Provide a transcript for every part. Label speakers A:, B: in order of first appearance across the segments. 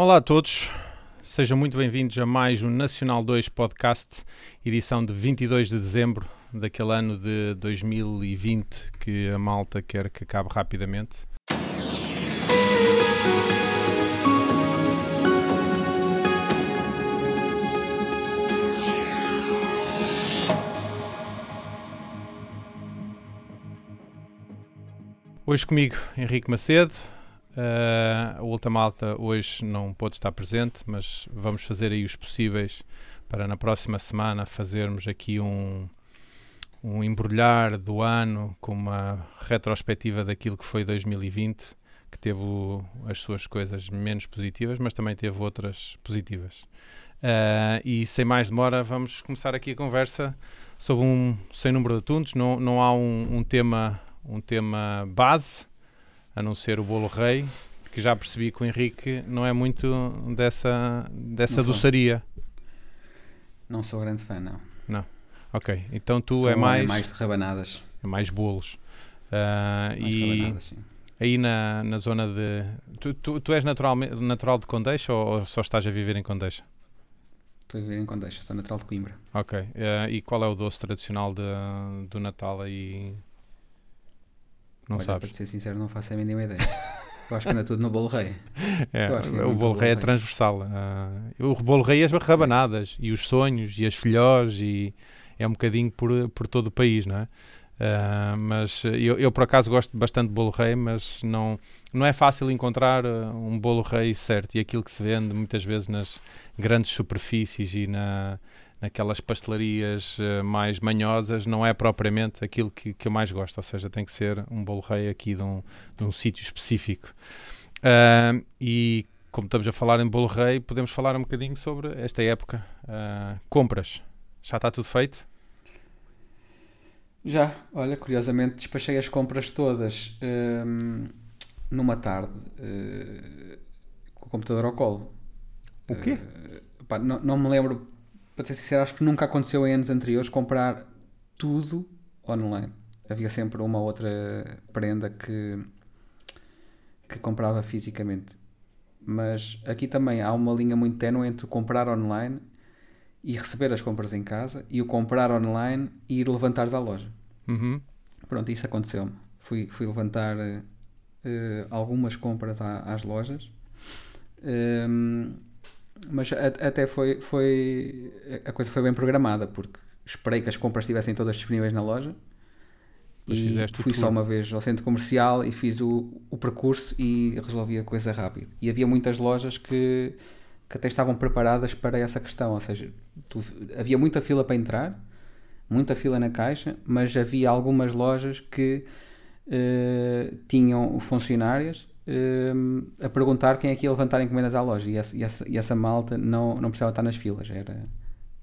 A: Olá a todos, sejam muito bem-vindos a mais um Nacional 2 Podcast, edição de 22 de dezembro daquele ano de 2020 que a malta quer que acabe rapidamente. Hoje comigo Henrique Macedo. Uh, a outra malta hoje não pôde estar presente, mas vamos fazer aí os possíveis para na próxima semana fazermos aqui um, um embrulhar do ano com uma retrospectiva daquilo que foi 2020, que teve o, as suas coisas menos positivas, mas também teve outras positivas. Uh, e sem mais demora, vamos começar aqui a conversa sobre um sem número de assuntos. Não, não há um, um tema um tema base, a não ser o bolo rei, que já percebi que o Henrique não é muito dessa, dessa
B: Não sou.
A: doçaria.
B: Não sou grande fã, não.
A: Não. Ok, então tu
B: Sou
A: é mais,
B: mais de rabanadas.
A: é mais bolos. Ah,
B: Mais
A: e
B: rabanadas, sim.
A: aí na, na zona de. Tu, tu, tu és naturalmente, natural de Condeixa ou, ou só estás a viver em Condeixa?
B: Estou a viver em Condeixa, sou natural de Coimbra.
A: Ok. Ah, e qual é o doce tradicional de, do Natal aí? Não
B: Olha,
A: sabes?
B: para te ser sincero, não faço a mínima ideia. Eu acho que anda tudo no bolo rei.
A: É, o bolo rei é transversal. Ah, o bolo rei é as rabanadas e os sonhos e as filhós e é um bocadinho por, por todo o país, não é? Ah, mas eu, eu por acaso gosto bastante de bolo rei, mas não, não é fácil encontrar ah, um bolo rei certo e aquilo que se vende muitas vezes nas grandes superfícies e na, naquelas pastelarias ah, mais manhosas não é propriamente aquilo que, que eu mais gosto, ou seja, tem que ser um bolo rei aqui de um, de um sítio específico. Ah, e como estamos a falar em bolo rei, podemos falar um bocadinho sobre esta época. Ah, compras. Já está tudo feito?
B: Já, olha, curiosamente despachei as compras todas numa tarde eh, com o computador ao colo.
A: O quê?
B: Eh, pá, não, não me lembro, para ser sincero, acho que nunca aconteceu em anos anteriores comprar tudo online. Havia sempre uma outra prenda que, que comprava fisicamente. Mas aqui também há uma linha muito ténue entre comprar online e receber as compras em casa e o comprar online e ir levantares à loja.
A: Uhum.
B: Pronto, isso aconteceu-me. Fui, fui levantar eh, algumas compras à- às lojas, Ehm, mas até foi, foi. A coisa foi bem programada, porque esperei que as compras estivessem todas disponíveis na loja. E fui só uma vez ao centro comercial e fiz o, o percurso e resolvi a coisa rápido. E havia muitas lojas que, que até estavam preparadas para essa questão, ou seja, tu- havia muita fila para entrar, muita fila na caixa, mas havia algumas lojas que eh, tinham funcionários eh, a perguntar quem é que ia levantar encomendas à loja e essa, e essa, e essa malta não, não precisava estar nas filas. Era,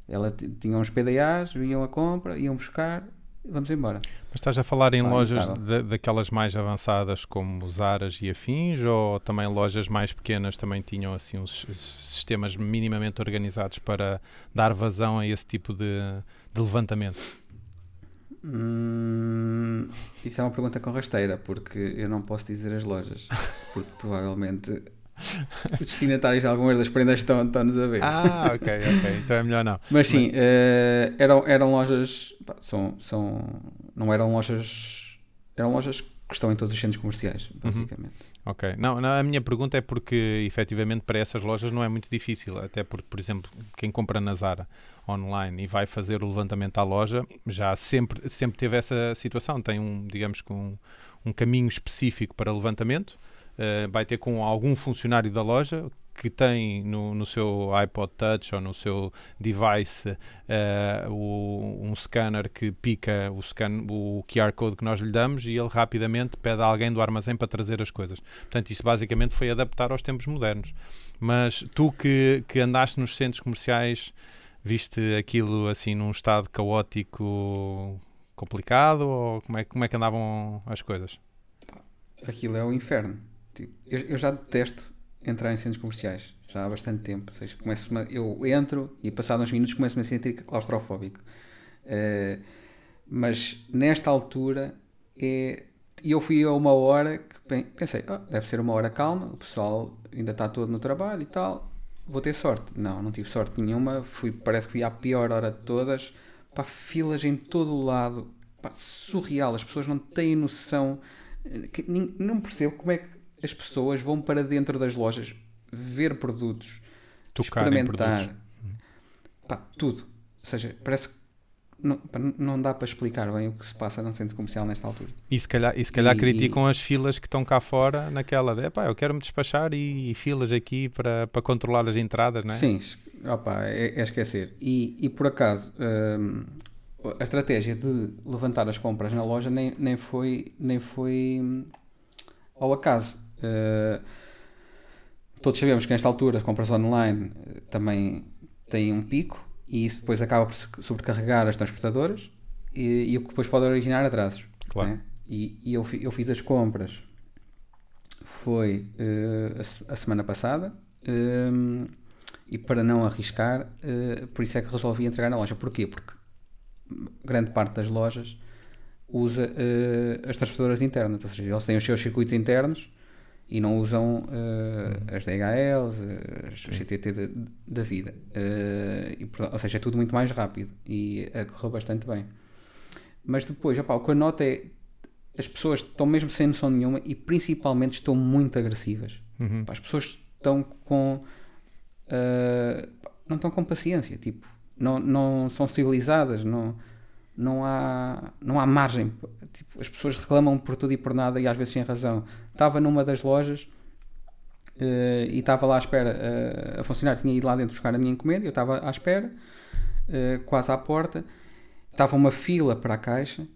B: ela tinha uns PDAs, vinham a compra, iam buscar, vamos embora.
A: Mas estás a falar em
B: Pá,
A: lojas da- daquelas mais avançadas como os Aras e afins ou também lojas mais pequenas também tinham assim uns sistemas minimamente organizados para dar vazão a esse tipo de, de levantamento?
B: Hum, isso é uma pergunta com rasteira, porque eu não posso dizer as lojas, porque provavelmente os destinatários de algumas das prendas estão, estão-nos a ver.
A: Ah, ok, ok. Então é melhor não.
B: Mas sim, eh, eram, eram lojas, pá, são, são, não eram lojas, eram lojas que estão em todos os centros comerciais, basicamente.
A: Ok. Não, não, a minha pergunta é porque, efetivamente, para essas lojas não é muito difícil. Até porque, por exemplo, quem compra na Zara online e vai fazer o levantamento à loja, já sempre, sempre teve essa situação. Tem um, digamos que um, um caminho específico para levantamento. Uh, vai ter com algum funcionário da loja que tem no, no seu iPod Touch ou no seu device uh, o, um scanner que pica o, scan, o QR Code que nós lhe damos e ele rapidamente pede a alguém do armazém para trazer as coisas. Portanto, isso basicamente foi adaptar aos tempos modernos. Mas tu que, que andaste nos centros comerciais, viste aquilo assim num estado caótico complicado ou como é, como é que andavam as coisas?
B: Aquilo é o inferno. Tipo, eu, eu já detesto entrar em centros comerciais, já há bastante tempo. Ou seja, começo eu entro e passados uns minutos começo-me a sentir claustrofóbico. Eh, mas nesta altura é eu fui a uma hora que pensei, oh, deve ser uma hora calma, o pessoal ainda está todo no trabalho e tal, vou ter sorte. Não, não tive sorte nenhuma, fui, parece que fui à pior hora de todas, pá, filas em todo o lado, pá, surreal, as pessoas não têm noção, que, não percebo como é que as pessoas vão para dentro das lojas ver produtos, Tocar experimentar, produtos. Pá, tudo. Ou seja, parece que não, não dá para explicar bem o que se passa no centro comercial nesta altura.
A: E se calhar, e se calhar e, criticam e... as filas que estão cá fora naquela de, pá, eu quero me despachar e, e, filas aqui para, para controlar as entradas, não é?
B: Sim, opa, é, é esquecer. E, e por acaso, hum, a estratégia de levantar as compras na loja nem, nem, foi, nem foi hum, ao acaso. Uh, todos sabemos que nesta altura as compras online eh, também têm um pico e isso depois acaba por sobrecarregar as transportadoras e, e o que depois pode originar atrasos. Claro. Né? E, e eu, eu, fiz as compras foi uh, a, a, semana passada um, ehm, e para não arriscar, uh, por isso é que resolvi entregar na loja. Porquê? Porque grande parte das lojas usa uh, as transportadoras internas, ou seja, eles têm os seus circuitos internos e não usam uh, as DHLs, as Sim. CTT da vida. Uh, e, ou seja, é tudo muito mais rápido e uh, correu bastante bem. Mas depois, opa, o que eu noto é as pessoas estão mesmo sem noção nenhuma e principalmente estão muito agressivas. Uhum. As pessoas estão com. Não estão com paciência, tipo, não, não são civilizadas, não não há, não há margem. Tipo, as pessoas reclamam por tudo e por nada e às vezes sem razão. Estava numa das lojas uh, e estava lá à espera. Uh, a funcionária tinha ido lá dentro buscar a minha encomenda, eu estava à espera, uh, quase à porta. Estava uma fila para a caixa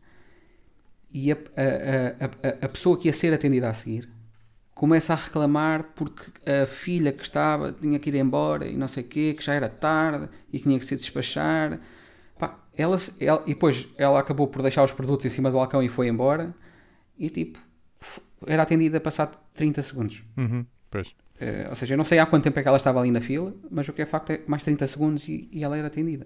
B: e a, a, a, a pessoa que ia ser atendida a seguir começa a reclamar porque a filha que estava tinha que ir embora e não sei o quê, que já era tarde e tinha que se despachar ela, ela, e depois ela acabou por deixar os produtos em cima do balcão e foi embora. E tipo, era atendida passado 30 segundos.
A: Uhum.
B: Uh, ou seja, eu não sei há quanto tempo é que ela estava ali na fila, mas o que é facto é mais 30 segundos e, e ela era atendida.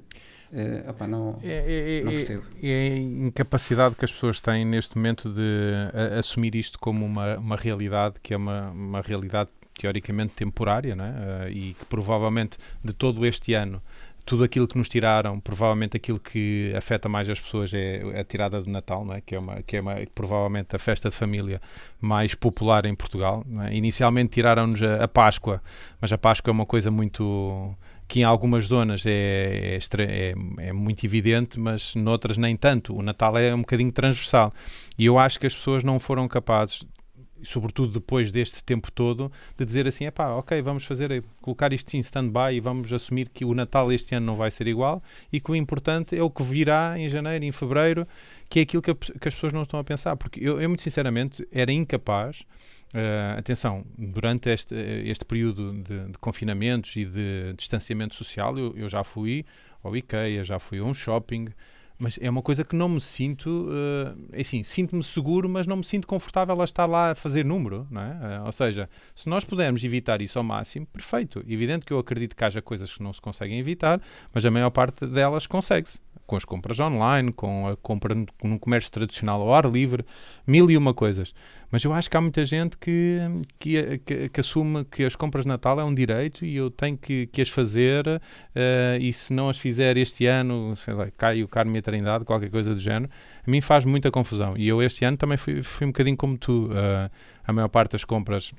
B: Uh, opa, não, é, é, não percebo.
A: É, é, a incapacidade que as pessoas têm neste momento de a, assumir isto como uma, uma realidade que é uma, uma realidade teoricamente temporária não é? Uh, e que provavelmente de todo este ano tudo aquilo que nos tiraram, provavelmente aquilo que afeta mais as pessoas é a tirada do Natal, não é? que é, uma, que é uma, provavelmente a festa de família mais popular em Portugal. É? Inicialmente tiraram-nos a, a, Páscoa, mas a Páscoa é uma coisa muito que em algumas zonas é, é, é, é muito evidente, mas noutras nem tanto. O Natal é um bocadinho transversal. E eu acho que as pessoas não foram capazes sobretudo depois deste tempo todo, de dizer assim, pá, ok, vamos fazer, colocar isto em stand-by e vamos assumir que o Natal este ano não vai ser igual e que o importante é o que virá em janeiro, em fevereiro, que é aquilo que, a, que as pessoas não estão a pensar. Porque eu, eu muito sinceramente, era incapaz, uh, atenção, durante este, este período de, de confinamentos e de distanciamento social, eu, eu já fui ao IKEA, já fui a um shopping, mas é uma coisa que não me sinto, uh, assim, sinto-me seguro, mas não me sinto confortável a estar lá a fazer número, não é? Uh, ou seja, se nós pudermos evitar isso ao máximo, perfeito. Evidente que eu acredito que haja coisas que não se conseguem evitar, mas a maior parte delas consegue-se com as compras online, com a compra no, comércio tradicional ao ar livre, mil e uma coisas. Mas eu acho que há muita gente que, que, que, assume que as compras de Natal é um direito e eu tenho que, que as fazer uh, e se não as fizer este ano, sei lá, cai o Carmo e a Trindade, qualquer coisa do género, a mim faz muita confusão. E eu este ano também fui, fui um bocadinho como tu. Uh, a maior parte das compras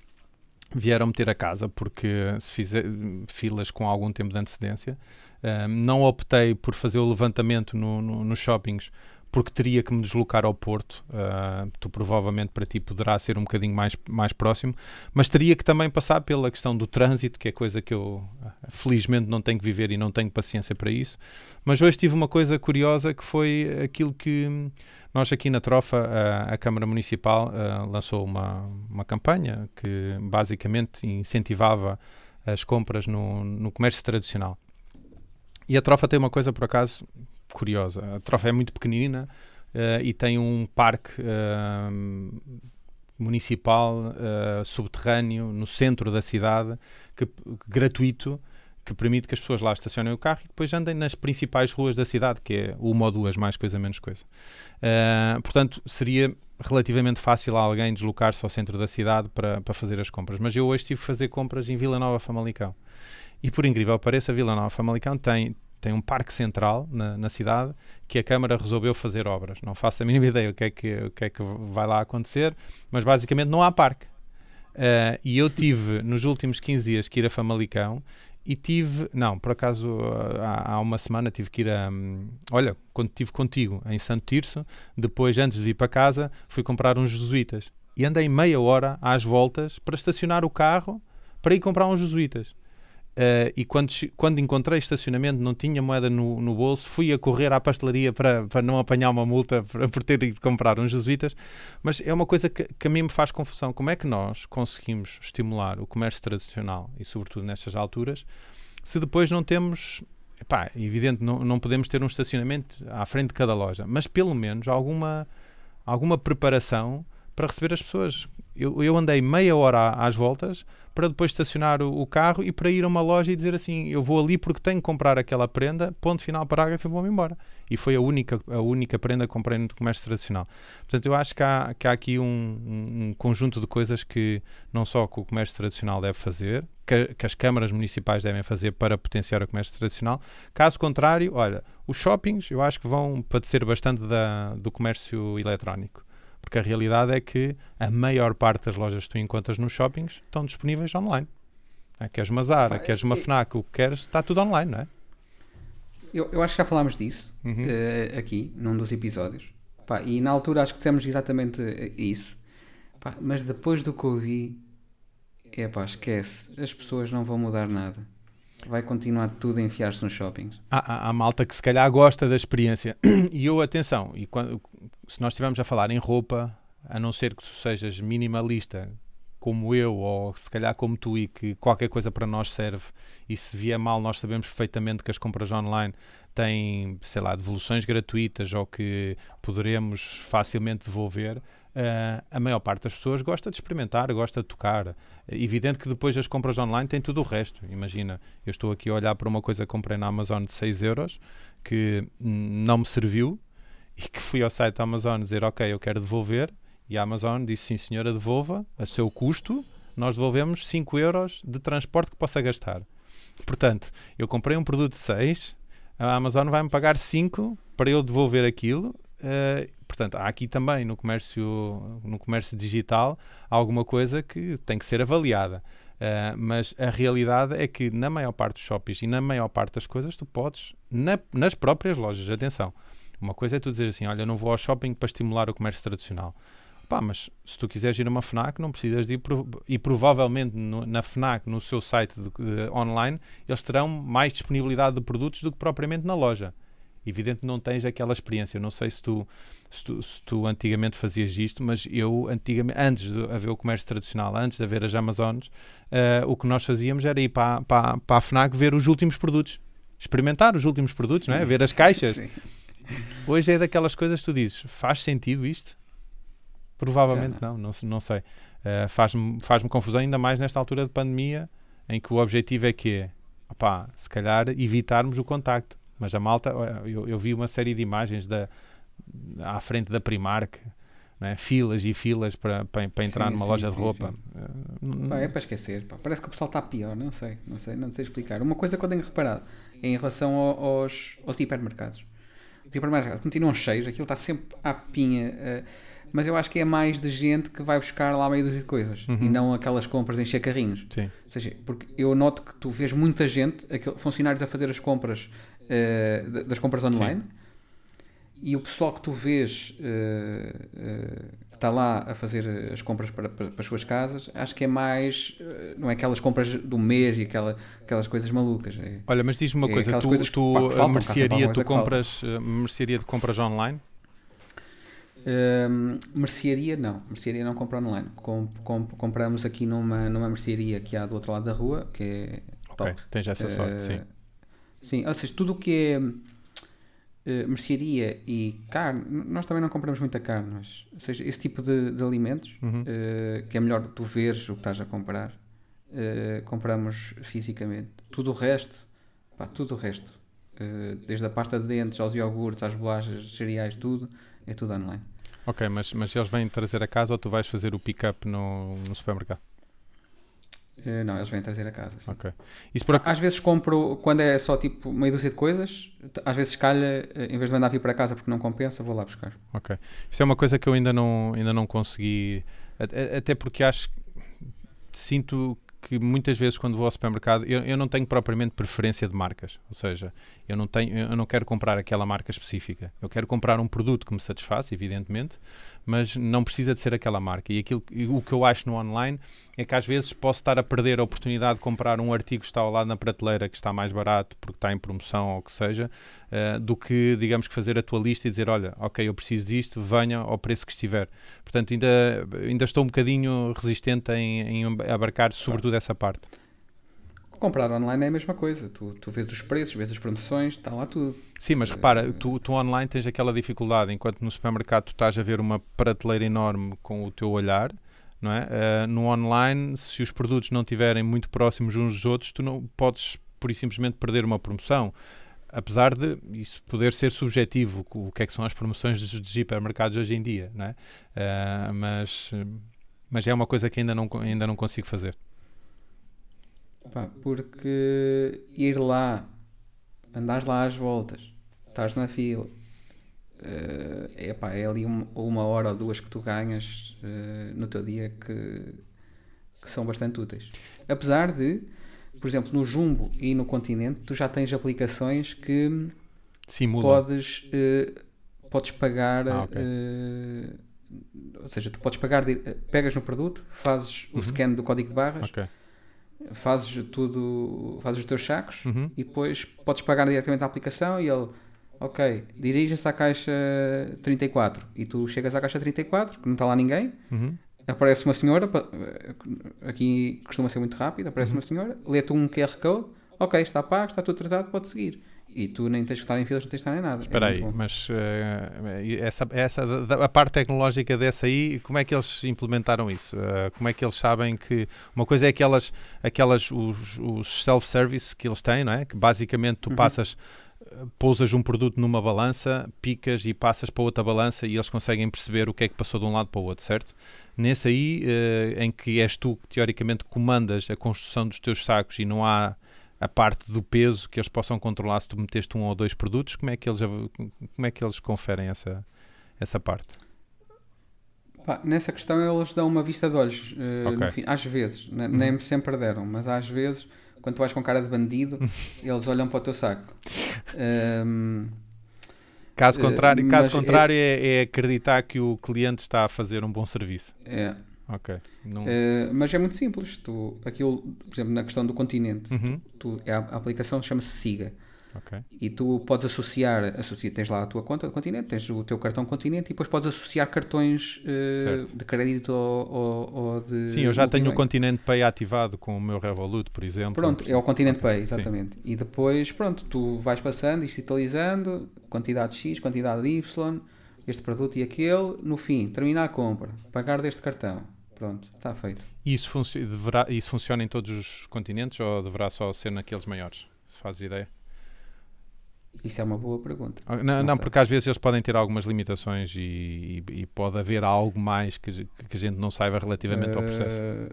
A: vieram meter a casa porque se fizer filas com algum tempo de antecedência. Uh, não optei por fazer o levantamento no, no, nos shoppings porque teria que me deslocar ao Porto. Uh, tu provavelmente para ti poderá ser um bocadinho mais, mais próximo, mas teria que também passar pela questão do trânsito, que é coisa que eu felizmente não tenho que viver e não tenho paciência para isso. Mas hoje tive uma coisa curiosa que foi aquilo que nós aqui na Trofa, a, a Câmara Municipal uh, lançou uma, uma campanha que basicamente incentivava as compras no, no comércio tradicional. E a Trofa tem uma coisa, por acaso, curiosa. A Trofa é muito pequenina uh, e tem um parque uh, municipal uh, subterrâneo no centro da cidade, que, gratuito, que permite que as pessoas lá estacionem o carro e depois andem nas principais ruas da cidade, que é uma ou duas, mais coisa, menos coisa. portanto, seria relativamente fácil a alguém deslocar-se ao centro da cidade para, para fazer as compras. Mas eu hoje tive que fazer compras em Vila Nova Famalicão. E por incrível que pareça, Vila Nova Famalicão tem, tem um parque central na, na, cidade que a Câmara resolveu fazer obras. Não faço a mínima ideia o que é que, o que, é que vai lá acontecer, mas basicamente não há parque. Uh, e eu tive, nos últimos 15 dias, que ir a Famalicão e tive, não, por acaso há, há uma semana tive que ir a, um, olha, quando estive contigo em Santo Tirso, depois antes de ir para casa, fui comprar uns jesuítas e andei meia hora às voltas para estacionar o carro para ir comprar uns jesuítas. Uh, e quando, quando encontrei estacionamento, não tinha moeda no, no bolso, fui a correr à pastelaria para, para não apanhar uma multa por, por ter ido comprar uns jesuítas. Mas é uma coisa que, que a mim me faz confusão. Como é que nós conseguimos estimular o comércio tradicional e, sobretudo, nestas alturas, se depois não temos. Epá, é evidente, não, não podemos ter um estacionamento à frente de cada loja, mas pelo menos alguma, alguma preparação para receber as pessoas. Eu, eu andei meia hora às voltas para depois estacionar o, o, carro e para ir a uma loja e dizer assim: eu vou ali porque tenho que comprar aquela prenda, ponto final, parágrafo e vou-me embora. E foi a única, a única prenda que comprei no comércio tradicional. Portanto, eu acho que há, que há aqui um, um, conjunto de coisas que não só que o comércio tradicional deve fazer, que, que as câmaras municipais devem fazer para potenciar o comércio tradicional. Caso contrário, olha, os shoppings eu acho que vão padecer bastante da, do comércio eletrónico porque a realidade é que a maior parte das lojas que tu encontras nos shoppings estão disponíveis online. É, queres uma Zara, queres uma FNAC, o que queres, está tudo online, não é?
B: Eu, eu acho que já falámos disso uhum. uh, aqui, num dos episódios. Pá, e na altura acho que dissemos exatamente isso. Pá, mas depois do que ouvi, é pá, esquece. As pessoas não vão mudar nada. Vai continuar tudo a enfiar-se nos shoppings.
A: Há, há, há, malta que se calhar gosta da experiência. E eu, atenção, e quando, se nós estivermos a falar em roupa, a não ser que tu sejas minimalista como eu, ou se calhar como tu, e que qualquer coisa para nós serve, e se vier mal, nós sabemos perfeitamente que as compras online têm, sei lá, devoluções gratuitas ou que poderemos facilmente devolver. Uh, a maior parte das pessoas gosta de experimentar, gosta de tocar. É evidente que depois as compras online têm tudo o resto. Imagina, eu estou aqui a olhar para uma coisa que comprei na Amazon de 6 euros que não me serviu e que fui ao site da Amazon dizer ok, eu quero devolver e a Amazon disse sim senhora, devolva a seu custo, nós devolvemos 5 euros de transporte que possa gastar. Portanto, eu comprei um produto de 6, a Amazon vai-me pagar 5 para eu devolver aquilo Uh, portanto, há aqui também no comércio, no comércio digital alguma coisa que tem que ser avaliada. Uh, mas a realidade é que na maior parte dos shoppings e na maior parte das coisas tu podes, na, nas próprias lojas, atenção. Uma coisa é tu dizer assim: olha, eu não vou ao shopping para estimular o comércio tradicional. Pá, mas se tu quiseres ir a uma FNAC, não precisas de ir. E provavelmente no, na FNAC, no seu site de, de, online, eles terão mais disponibilidade de produtos do que propriamente na loja. Evidente não tens aquela experiência. Eu não sei se tu, se tu, se tu, antigamente fazias isto, mas eu, antigamente, antes de haver o comércio tradicional, antes de haver as Amazonas, uh, o que nós fazíamos era ir para, para, para a FNAC ver os últimos produtos. Experimentar os últimos produtos, não é? ver as caixas. Sim. Hoje é daquelas coisas que tu dizes, faz sentido isto? Provavelmente não. não, não, não sei. Uh, Faz-me faz confusão, ainda mais nesta altura de pandemia, em que o objetivo é que, opá, se calhar, evitarmos o contacto. Mas a malta, eu, eu vi uma série de imagens da, à frente da Primark, né? filas e filas para, para, para entrar sim, numa sim, loja sim, de roupa.
B: Pá, é para esquecer, pá. parece que o pessoal está pior, não sei, não sei, não sei explicar. Uma coisa que eu tenho reparado é em relação aos, aos hipermercados. Os hipermercados continuam cheios, aquilo está sempre à pinha. Uh, mas eu acho que é mais de gente que vai buscar lá meio de coisas uhum. e não aquelas compras encher carrinhos.
A: Sim.
B: Ou seja, porque eu noto que tu vês muita gente, funcionários a fazer as compras uh, das compras online. Sim. E o pessoal que tu vês uh, uh, que está lá a fazer as compras para, para, para, as suas casas, acho que é mais. não é aquelas compras do mês e aquela, aquelas coisas malucas. É,
A: Olha, mas diz-me uma é coisa: tu, coisas tu que, pá, mercearia, tu compras, mercearia de compras online?
B: Uh, mercearia não, mercearia não compra online. Com, com, compramos aqui numa, numa mercearia que há do outro lado da rua, que é
A: top. Ok, tens essa sorte, uh, sim.
B: Sim, ou seja, tudo o que é uh, mercearia e carne, nós também não compramos muita carne, mas, ou seja, esse tipo de, de alimentos, uhum. uh, que é melhor tu veres o que estás a comprar, uh, compramos fisicamente. Tudo o resto, pá, tudo o resto, desde a pasta de dentes aos iogurtes, às bolachas, cereais, tudo, é tudo online.
A: Ok, mas, mas eles vêm trazer a casa ou tu vais fazer o pick-up no, no supermercado?
B: Uh, não, eles vêm trazer a casa. Sim.
A: Ok. Isso por ac-
B: Às vezes compro, quando é só tipo meia dúzia de coisas, às vezes calha, eh, em vez de mandar vir para casa porque não compensa, vou lá buscar.
A: Ok. Isso é uma coisa que eu ainda não, ainda não consegui. Até porque acho. Sinto que muitas vezes quando vou ao supermercado eu, eu não tenho propriamente preferência de marcas. Ou seja, eu não, tenho, eu não quero comprar aquela marca específica. Eu quero comprar um produto que me satisfaz, evidentemente, mas não precisa de ser aquela marca. E aquilo, o que eu acho no online é que às vezes posso estar a perder a oportunidade de comprar um artigo que está ao lado na prateleira que está mais barato porque está em promoção ou o que seja, eh, do que, digamos, que fazer a tua lista e dizer, olha, ok, eu preciso disto, venha ao preço que estiver. Portanto, ainda, ainda estou um bocadinho resistente em, em abarcar sobretudo essa parte.
B: Comprar online é a mesma coisa. Tu, tu vês os preços, vês as promoções, está lá tudo.
A: Sim, mas repara, tu, tu online tens aquela dificuldade, enquanto no supermercado tu estás a ver uma prateleira enorme com o teu olhar, não é? Eh, no online, se os produtos não estiverem muito próximos uns dos outros, tu não podes, por e simplesmente, perder uma promoção. Apesar de isso poder ser subjetivo, o que é que são as promoções dos, dos hipermercados hoje em dia, não é? Eh, mas, mas é uma coisa que ainda não, ainda não consigo fazer.
B: Pá, porque ir lá, andares lá às voltas, estás na fila, eh, é, pá, é ali um- uma hora ou duas que tu ganhas eh, no teu dia que, que são bastante úteis. Apesar de, por exemplo, no Jumbo e no Continente, tu já tens aplicações que
A: Simula.
B: podes, eh, podes pagar.
A: Ah, ok.
B: eh, ou seja, tu podes pagar, pegas no produto, fazes o
A: Uhum.
B: scan do código de barras,
A: Ok.
B: Fazes tudo, fazes os teus sacos
A: Uhum.
B: e depois podes pagar diretamente à aplicação e ele, ok, dirija-se à caixa 34 e tu chegas à caixa 34, que não está lá ninguém,
A: Uhum.
B: aparece uma senhora, aqui costuma ser muito rápido, aparece
A: Uhum.
B: uma senhora, lê-te um QR Code, ok, está pago, está tudo tratado, pode seguir. E tu nem tens que estar em filas, não tens que estar em nada. É
A: Espera aí,
B: muito bom.
A: mas eh, essa, essa, a parte tecnológica dessa aí, como é que eles implementaram isso? Eh, como é que eles sabem que. Uma coisa é aquelas, aquelas os, os self-service que eles têm, não é? Que basicamente tu
B: Uhum.
A: passas, pousas um produto numa balança, picas e passas para outra balança e eles conseguem perceber o que é que passou de um lado para o outro, certo? Nesse aí, eh, em que és tu que teoricamente comandas a construção dos teus sacos e não há a parte do peso que eles possam controlar se tu meteste um ou dois produtos, como é que eles, como é que eles conferem essa, essa parte?
B: Pá, nessa questão eles dão uma vista de olhos, eh, no
A: Ok.
B: fim. às vezes, ne-
A: Uhum.
B: nem sempre deram, mas às vezes, quando tu vais com cara de bandido, eles olham para o teu saco. Ehm,
A: Caso
B: Eh,
A: contrário, caso
B: mas
A: contrário é, é acreditar que o cliente está a fazer um bom serviço.
B: é.
A: Ok. Não...
B: Eh, mas é muito simples. Tu, aquilo, por exemplo, na questão do continente,
A: Uhum.
B: tu, a, a aplicação chama-se Siga.
A: Ok.
B: E tu podes associar, associa, tens lá a tua conta do continente, tens o teu cartão continente e depois podes associar cartões
A: Certo.
B: de crédito ou, ou- ou de.
A: Sim, eu já tenho o. Continente Pay ativado com o meu Revolut, por exemplo.
B: Pronto, é o Continente
A: Ok,
B: Pay,
A: sim.
B: exatamente. E depois, pronto, tu vais passando, digitalizando, quantidade X, quantidade Y, este produto e aquele, no fim, termina a compra, pagar deste cartão. Pronto, está feito.
A: E isso, funci- deverá, isso funciona em todos os continentes ou deverá só ser naqueles maiores? Se fazes ideia?
B: Isso é uma boa pergunta.
A: Ah, Não,
B: Não
A: não, porque às vezes eles podem ter algumas limitações e, e- e pode haver algo mais que, que a gente não saiba relativamente ao processo.
B: Eh,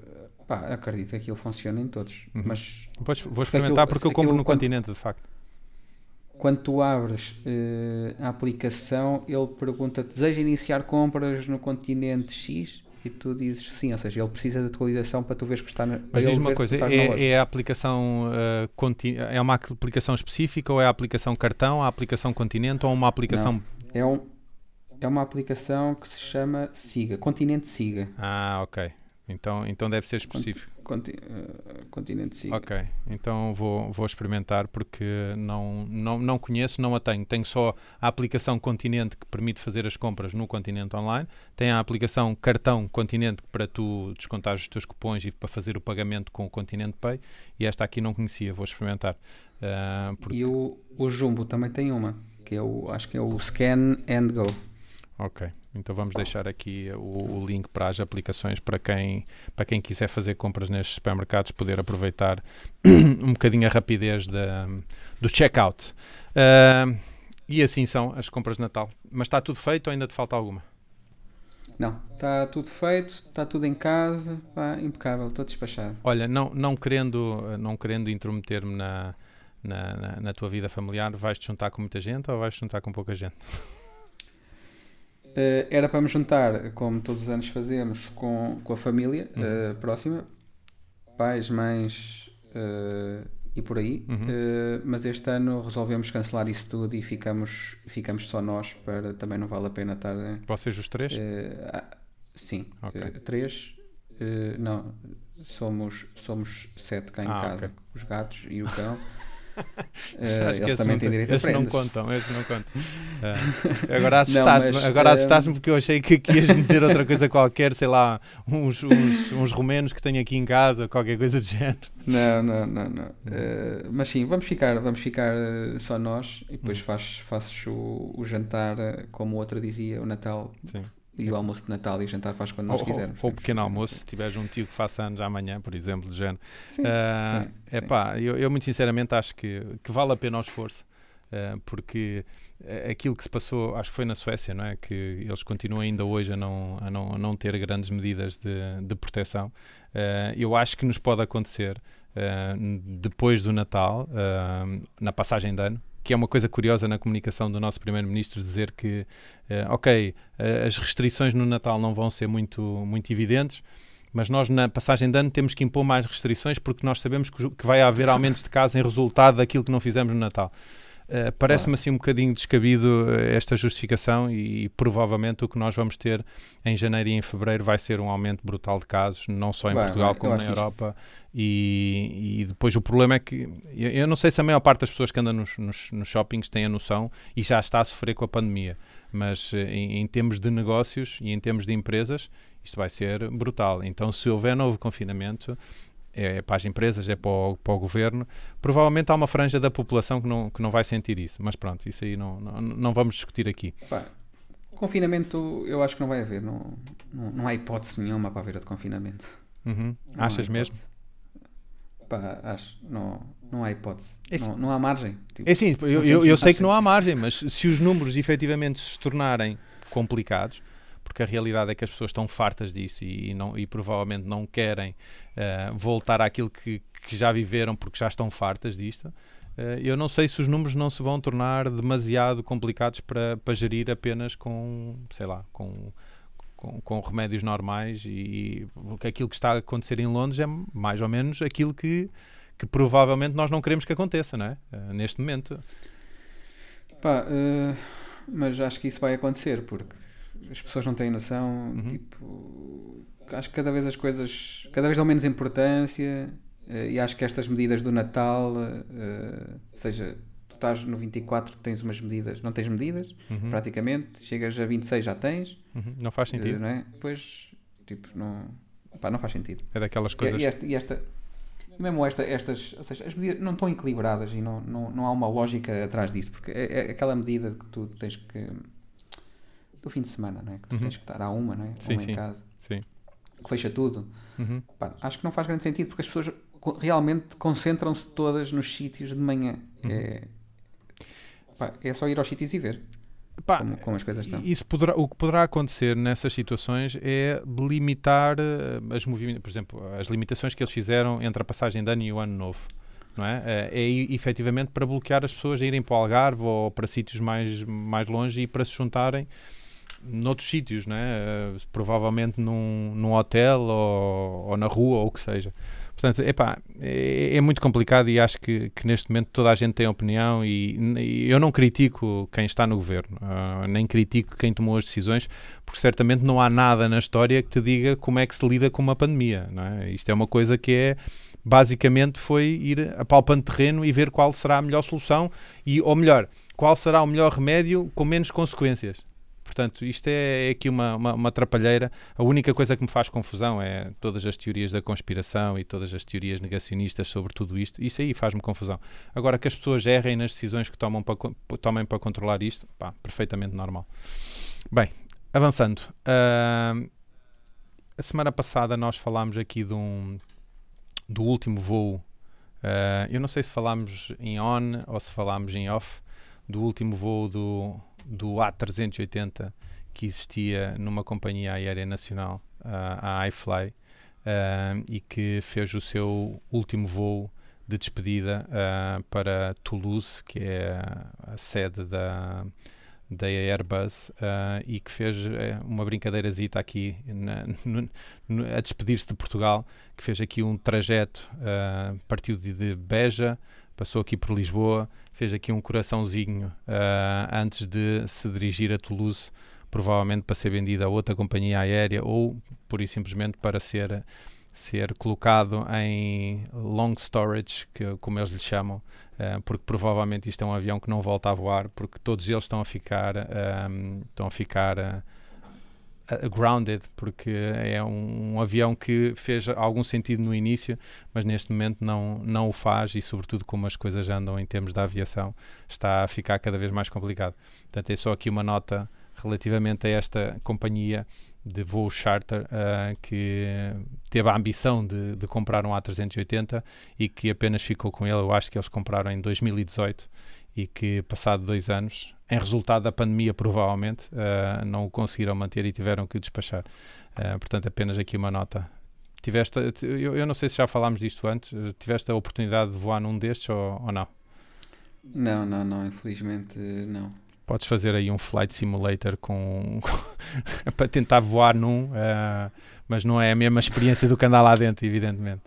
B: pá, acredito que aquilo funciona em todos.
A: Uhum.
B: Mas
A: Vou, vou
B: porque
A: experimentar
B: aquilo-
A: porque eu compro no
B: quando-
A: continente, de facto.
B: quando tu abres eh, a aplicação, ele pergunta: deseja iniciar compras no continente X? E tu dizes sim, ou seja, ele precisa de atualização para tu veres que está na.
A: Mas diz-me uma coisa, é, é a aplicação ah, conti- é uma aplicação específica ou é a aplicação cartão, a aplicação continente ou uma aplicação...
B: É, um, é uma aplicação que se chama Siga, Continente Siga.
A: Ah, ok. Então, então deve ser específico.
B: Conti- eh, continente Siga.
A: Ok, então vou, vou experimentar porque não, não, não conheço, não a tenho. Tenho só a aplicação Continente que permite fazer as compras no Continente Online. Tem a aplicação Cartão Continente para tu descontar os teus cupons e para fazer o pagamento com o Continente Pay. E esta aqui não conhecia, vou experimentar. Ah, porque-
B: E o, o Jumbo também tem uma, que é o, acho que é o Scan and Go.
A: Ok, então vamos deixar aqui o, o link para as aplicações para quem, para quem quiser fazer compras nestes supermercados poder aproveitar um bocadinho a rapidez da, do checkout. Ah, e assim são as compras de Natal. Mas está tudo feito ou ainda te falta alguma?
B: Não, está tudo feito, está tudo em casa, pá, impecável, estou despachado.
A: Olha, não, não querendo, não querendo intrometer-me na, na, na, na tua vida familiar, vais-te juntar com muita gente ou vais-te juntar com pouca gente?
B: Uh, era para me juntar, como todos os anos fazemos, com, com a família uh, próxima, pais, mães uh, e por aí,
A: Uhum.
B: mas este ano resolvemos cancelar isso tudo e ficamos, ficamos só nós, para também não vale a pena estar.
A: Vocês os três?
B: ah, sim,
A: Ok.
B: eh, três, não, somos, somos sete cá em
A: Ah,
B: casa,
A: ok.
B: os gatos e o cão. Eh,
A: Acho que
B: eles também
A: não,
B: têm direito a
A: esses não
B: prendas.
A: contam, esses não contam. Ah, agora assustaste-me,
B: mas,
A: agora
B: eh,
A: assustaste-me porque eu achei que, que ias-me dizer outra coisa qualquer, sei lá, uns, uns, uns romenos que tenho aqui em casa, qualquer coisa do género.
B: Não, não, não, não. Eh, mas sim, vamos ficar, vamos ficar eh, só nós e
A: Hum.
B: depois faz, fazes o, o jantar, eh, como o outro dizia, o Natal
A: Sim.
B: E o almoço de Natal e o jantar faz quando nós
A: Ou,
B: quisermos.
A: ou, ou pequeno almoço, se tiveres um tio que faça anos amanhã, por exemplo, do género.
B: Sim,
A: Ah,
B: sim,
A: epá, eu, eu muito sinceramente acho que, que vale a pena o esforço, ah, porque aquilo que se passou, acho que foi na Suécia, não é? Que eles continuam ainda hoje a não, a não, a não ter grandes medidas de, de proteção. Ah, eu acho que nos pode acontecer ah, depois do Natal, ah, na passagem de ano. Que é uma coisa curiosa na comunicação do nosso Primeiro-Ministro dizer que, ah, ok, ah, as restrições no Natal não vão ser muito, muito evidentes, mas nós na passagem de ano temos que impor mais restrições porque nós sabemos que, que vai haver aumentos de casos em resultado daquilo que não fizemos no Natal. Uh, Parece-me assim um bocadinho descabido uh, esta justificação e, e, provavelmente o que nós vamos ter em janeiro e em fevereiro vai ser um aumento brutal de casos, não só em
B: Vai,
A: Portugal como na Europa. E, e depois o problema é que eu, eu não sei se a maior parte das pessoas que andam nos, nos, nos shoppings têm a noção e já está a sofrer com a pandemia, mas uh, em, em termos de negócios e em termos de empresas, isto vai ser brutal. Então, se houver novo confinamento, é para as empresas, é para o, para o governo, provavelmente há uma franja da população que não, que não vai sentir isso. Mas pronto, isso aí não, não, não vamos discutir aqui.
B: Pá, confinamento eu acho que não vai haver. Não, não, não há hipótese nenhuma para haver de confinamento.
A: Uhum. Achas mesmo?
B: Pá, acho. Não, não há hipótese.
A: Esse-
B: Não, não há margem. Tipo,
A: É sim, eu, eu, eu sei que não há margem, mas se os números efetivamente se tornarem complicados, porque a realidade é que as pessoas estão fartas disso e, não, e provavelmente não querem eh, voltar àquilo que, que já viveram porque já estão fartas disto. eh, eu não sei se os números não se vão tornar demasiado complicados para, para gerir apenas com, sei lá, com, com, com remédios normais e porque aquilo que está a acontecer em Londres é mais ou menos aquilo que, que provavelmente nós não queremos que aconteça, não é? Eh, neste momento.
B: Pá, eh, mas acho que isso vai acontecer porque as pessoas não têm noção.
A: Uhum.
B: Tipo, acho que cada vez as coisas cada vez dão menos importância eh, e acho que estas medidas do Natal, eh, ou seja, tu estás no 24, tens umas medidas, não tens medidas,
A: Uhum,
B: praticamente, chegas a 26 já tens,
A: uhum. Não faz
B: eh,
A: sentido.
B: não é? Depois, tipo, não, pá, não faz sentido.
A: É daquelas
B: E-
A: coisas.
B: E, esta, e esta- e mesmo esta, estas, ou seja, as medidas não estão equilibradas e não, não, não há uma lógica atrás disso, porque é, é aquela medida que tu tens que. Do fim de semana, não é? Que tu
A: Uhum.
B: tens que estar à uma, não é?
A: Sim,
B: uma
A: sim.
B: em casa,
A: Sim.
B: que fecha tudo.
A: Uhum.
B: Pá, acho que não faz grande sentido, porque as pessoas realmente concentram-se todas nos sítios de manhã.
A: Uhum.
B: É, pá, é só ir aos sítios e ver
A: Pá,
B: como, como as coisas estão.
A: Isso poderá, o que poderá acontecer nessas situações é limitar eh, as movimentações, por exemplo, as limitações que eles fizeram entre a passagem de ano e o ano novo. Não é? Eh, é e- efetivamente para bloquear as pessoas a irem para o Algarve ou para sítios mais, mais longe e para se juntarem noutros sítios, é? Eh, provavelmente num, num hotel ou, ou na rua ou o que seja. Portanto, epá, é, é muito complicado e acho que, que neste momento toda a gente tem opinião e, e eu não critico quem está no governo, ah, nem critico quem tomou as decisões, porque certamente não há nada na história que te diga como é que se lida com uma pandemia. Não é? Isto é uma coisa que é basicamente foi ir apalpando terreno e ver qual será a melhor solução e, ou melhor, qual será o melhor remédio com menos consequências. Portanto, isto é, é aqui uma, uma, uma atrapalheira. A única coisa que me faz confusão é todas as teorias da conspiração e todas as teorias negacionistas sobre tudo isto. Isso aí faz-me confusão. Agora, que as pessoas errem nas decisões que tomam para, tomem para controlar isto, pá, perfeitamente normal. Bem, avançando. Ahm, a semana passada nós falámos aqui de um, do último voo. ah, eu não sei se falámos em on ou se falámos em off do último voo do, do A380 que existia numa companhia aérea nacional, a iFly, e que fez o seu último voo de despedida para Toulouse, que é a, sede da, da Airbus uh, e que fez uma brincadeirazita aqui na, no, no, a despedir-se de Portugal, que fez aqui um trajeto, uh, partiu de, de, Beja, passou aqui por Lisboa, fez aqui um coraçãozinho antes de se dirigir a Toulouse, provavelmente para ser vendida a outra companhia aérea ou, por e simplesmente, para ser ser colocado em long storage, que, como eles lhe chamam, uh, porque provavelmente isto é um avião que não volta a voar, porque todos eles estão a ficar, um, ehm, estão a ficar uh, uh, grounded, porque é um, um, avião que fez algum sentido no início, mas neste momento não, não o faz e, sobretudo, como as coisas andam em termos da aviação, está a ficar cada vez mais complicado. Portanto, é só aqui uma nota relativamente a esta companhia de voo charter uh, que teve a ambição de, de, comprar um A380 e que apenas ficou com ele. Eu acho que eles compraram em 2018 e que, passado dois anos, em resultado da pandemia, provavelmente, uh, não o conseguiram manter e tiveram que o despachar. Uh, portanto, apenas aqui uma nota. Tiveste, eu, eu, não sei se já falámos disto antes, tiveste a oportunidade de voar num destes ou, ou não?
B: Não, não, não, infelizmente não
A: podes fazer aí um flight simulator com, com para tentar voar num, uh, mas não é a mesma experiência do que andar lá dentro, evidentemente.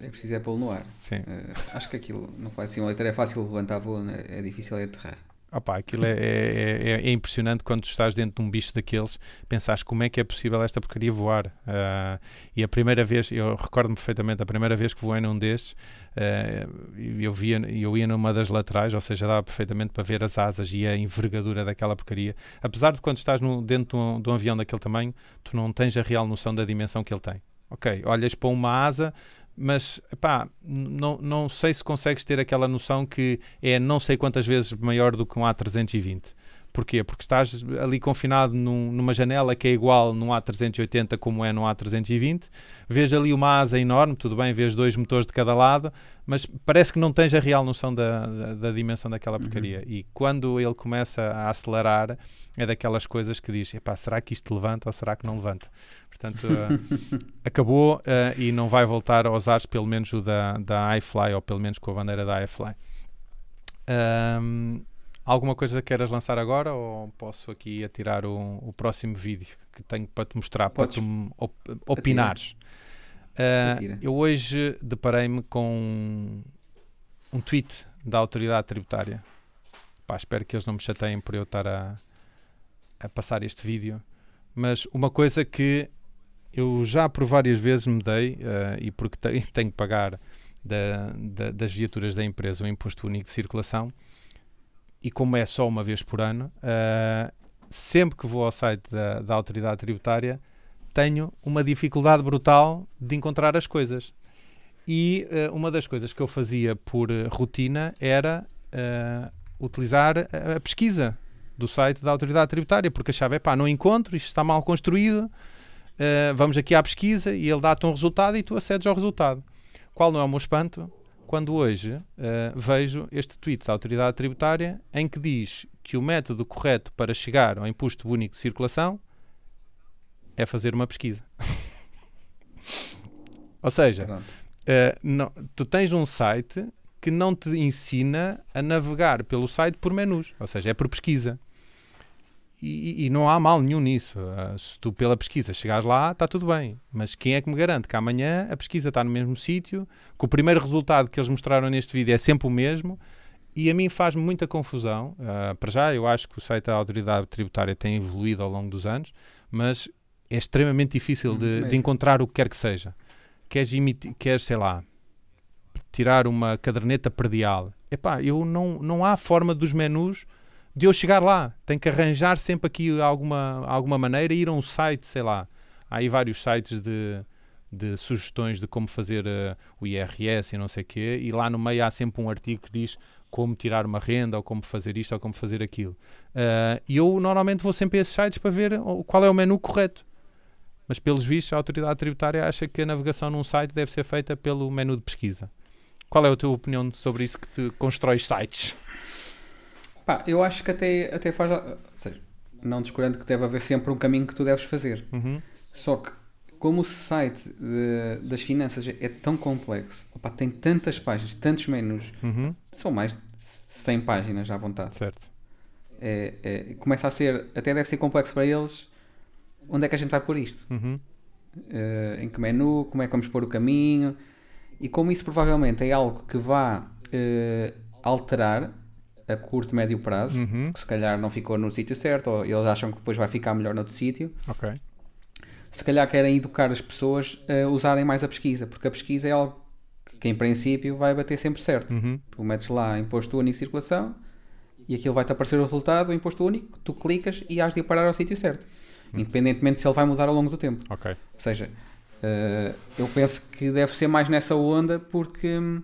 B: É preciso é pô-lo no ar.
A: Sim.
B: Uh, acho que aquilo no flight simulator é fácil levantar voo, né? é difícil é aterrar.
A: Opa, aquilo é, é, é, é, impressionante quando estás dentro de um bicho daqueles, pensares como é que é possível esta porcaria voar. Uh, e a primeira vez, eu recordo-me perfeitamente, a primeira vez que voei num destes, uh, eu, via, eu ia numa das laterais, ou seja, dava perfeitamente para ver as asas e a envergadura daquela porcaria. Apesar de quando estás no, dentro de um, de um avião daquele tamanho, tu não tens a real noção da dimensão que ele tem. Ok, olhas para uma asa, mas pá, não, não sei se consegues ter aquela noção que é não sei quantas vezes maior do que um A320. Porquê? Porque estás ali confinado num, numa janela que é igual no A380 como é no A320, vês ali uma asa enorme, tudo bem, vês dois motores de cada lado, mas parece que não tens a real noção da, da, da dimensão daquela uhum. porcaria. Uhum. E quando ele começa a acelerar, é daquelas coisas que diz: será que isto levanta ou será que não levanta? Portanto, uh, acabou uh, e não vai voltar aos ares, pelo menos o da, da iFly, ou pelo menos com a bandeira da iFly. Um, Alguma coisa queiras lançar agora ou posso aqui atirar o, o próximo vídeo que tenho para te mostrar, Podes. para tu op, opinares? Uh, eu hoje deparei-me com um tweet da autoridade tributária. Pá, espero que eles não me chateiem por eu estar a, a passar este vídeo. Mas uma coisa que eu já por várias vezes me dei, uh, e porque tenho que pagar da, da, das viaturas da empresa o imposto único de circulação, e como é só uma vez por ano, uh, sempre que vou ao site da, da autoridade tributária, tenho uma dificuldade brutal de encontrar as coisas. E uh, uma das coisas que eu fazia por uh, rotina era uh, utilizar a, a, pesquisa do site da autoridade tributária, porque achava, pá, não encontro, isto está mal construído, vamos aqui à pesquisa e ele dá-te um resultado e tu acedes ao resultado. Qual não é o meu espanto? Quando hoje uh, vejo este tweet da autoridade tributária em que diz que o método correto para chegar ao imposto único de circulação é fazer uma pesquisa. Ou seja, uh, não, tu tens um site que não te ensina a navegar pelo site por menus, ou seja, é por pesquisa. E, e, não há mal nenhum nisso. Uh, se tu pela pesquisa chegares lá, está tudo bem. Mas quem é que me garante que amanhã a pesquisa está no mesmo sítio, que o primeiro resultado que eles mostraram neste vídeo é sempre o mesmo? E a mim faz muita confusão. Uh, para já, eu acho que o site da autoridade tributária tem evoluído ao longo dos anos, mas é extremamente difícil de, de encontrar o que quer que seja. Queres, emitir, queres sei lá, tirar uma caderneta perdial. Epá, eu não, não há forma dos menus de eu chegar lá. Tenho que arranjar sempre aqui alguma, alguma maneira, ir a um site, sei lá. Há aí vários sites de, de sugestões de como fazer uh, o IRS e não sei o quê, e lá no meio há sempre um artigo que diz como tirar uma renda, ou como fazer isto, ou como fazer aquilo. Uh, e eu normalmente vou sempre a esses sites para ver qual é o menu correto. Mas, pelos vistos, a autoridade tributária acha que a navegação num site deve ser feita pelo menu de pesquisa. Qual é a tua opinião sobre isso que te constrói sites?
B: Pá, eu acho que até, até faz. Ou seja, não descurando que deve haver sempre um caminho que tu deves fazer.
A: Uhum.
B: Só que, como o site de- das finanças é tão complexo, opá, tem tantas páginas, tantos menus,
A: Uhum.
B: são mais de 100 páginas à vontade.
A: Certo.
B: É, é- começa a ser, até deve ser complexo para eles, onde é que a gente vai pôr isto?
A: Uhum.
B: Eh, em que menu, como é que vamos pôr o caminho, e como isso provavelmente é algo que vá eh, alterar a curto, médio prazo,
A: Uhum.
B: que se calhar não ficou no sítio certo, ou eles acham que depois vai ficar melhor noutro sítio, se calhar querem educar as pessoas a usarem mais a pesquisa, porque a pesquisa é algo que em princípio vai bater sempre certo.
A: Uhum.
B: Tu metes lá imposto único de circulação e aquilo vai-te aparecer o resultado, o imposto único, tu clicas e has de ir parar ao sítio certo, independentemente se ele vai mudar ao longo do tempo. Ou seja, eh, eu penso que deve ser mais nessa onda porque hum,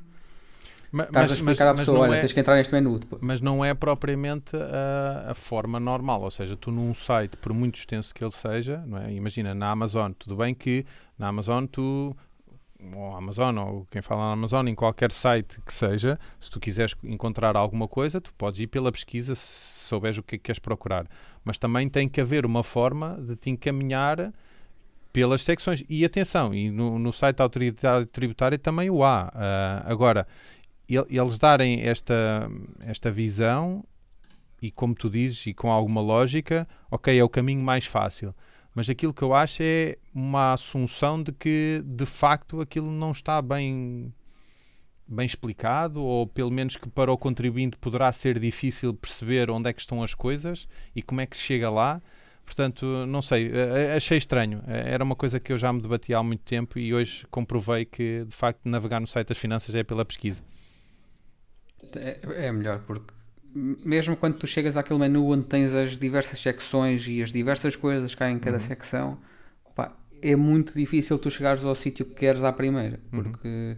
A: Ma-
B: estás a explicar à pessoa, olha,
A: é-
B: tens que entrar neste menu. Depois.
A: mas não é propriamente a, a forma normal, ou seja, tu num site, por muito extenso que ele seja, é? imagina na Amazon, tudo bem que na Amazon tu, ou Amazon, ou quem fala na Amazon, em qualquer site que seja, se tu quiseres encontrar alguma coisa, tu podes ir pela pesquisa se souberes o que é que queres procurar, mas também tem que haver uma forma de te encaminhar pelas secções. E atenção, e no, no site da Autoridade Tributária também o há. Ah, agora, eles darem esta, esta visão e como tu dizes, e com alguma lógica, ok, é o caminho mais fácil. Mas aquilo que eu acho é uma assunção de que de facto aquilo não está bem, bem explicado, ou pelo menos que para o contribuinte poderá ser difícil perceber onde é que estão as coisas e como é que se chega lá. Portanto, não sei, achei estranho. Era uma coisa que eu já me debatia há muito tempo e hoje comprovei que de facto navegar no site das finanças é pela pesquisa.
B: É, é melhor porque mesmo quando tu chegas àquele menu onde tens as diversas secções e as diversas coisas que há em cada secção, pá, é muito difícil tu chegares ao sítio que queres à primeira, porque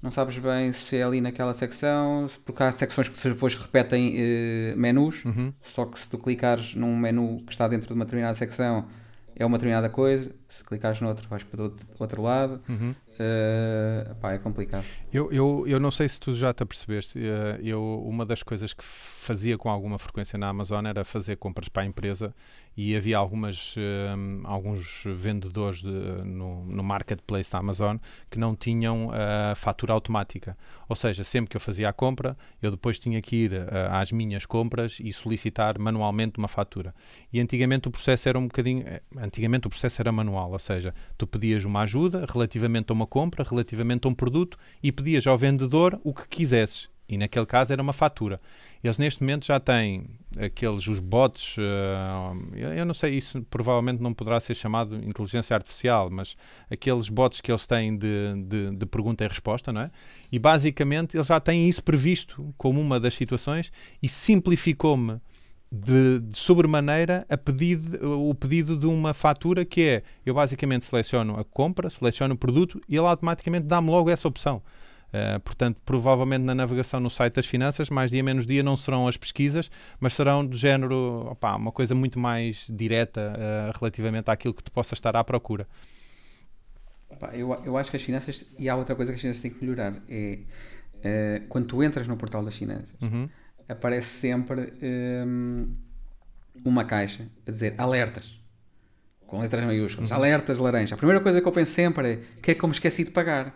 B: não sabes bem se é ali naquela secção, porque há secções que depois repetem eh, menus,
A: Uhum.
B: só que se tu clicares num menu que está dentro de uma determinada secção é uma determinada coisa, se clicares no outro vais para o outro, lado,
A: Uhum.
B: Eh, pá, é complicado.
A: Eu, eu, eu não sei se tu já te apercebeste, eh, eu, uma das coisas que fazia com alguma frequência na Amazon era fazer compras para a empresa e havia algumas, eh, alguns vendedores de- no, no marketplace da Amazon que não tinham a fatura automática. Ou seja, sempre que eu fazia a compra, eu depois tinha que ir eh, às minhas compras e solicitar manualmente uma fatura. E antigamente o processo era um bocadinho. Antigamente o processo era manual, ou seja, tu pedias uma ajuda relativamente a uma compra, relativamente a um produto e pedias ao vendedor o que quisesses. E naquele caso era uma fatura. Eles neste momento já têm aqueles, os bots, eh, eu não sei, isso provavelmente não poderá ser chamado inteligência artificial, mas aqueles bots que eles têm de, de, de pergunta e resposta, não é? E basicamente eles já têm isso previsto como uma das situações e simplificou-me de, de sobremaneira a pedido, o pedido de uma fatura que é, eu basicamente seleciono a compra, seleciono o produto e ele automaticamente dá-me logo essa opção. Uh, portanto, provavelmente na navegação no site das finanças, mais dia menos dia não serão as pesquisas, mas serão do género, opá, uma coisa muito mais direta uh, relativamente àquilo que tu possa estar à procura.
B: Eu, eu acho que as finanças, e há outra coisa que as finanças têm que melhorar, é eh, quando tu entras no portal das finanças,
A: Uhum.
B: Aparece sempre hum, uma caixa a dizer alertas, com letras maiúsculas, alertas laranja. A primeira coisa que eu penso sempre é que é como esqueci de pagar.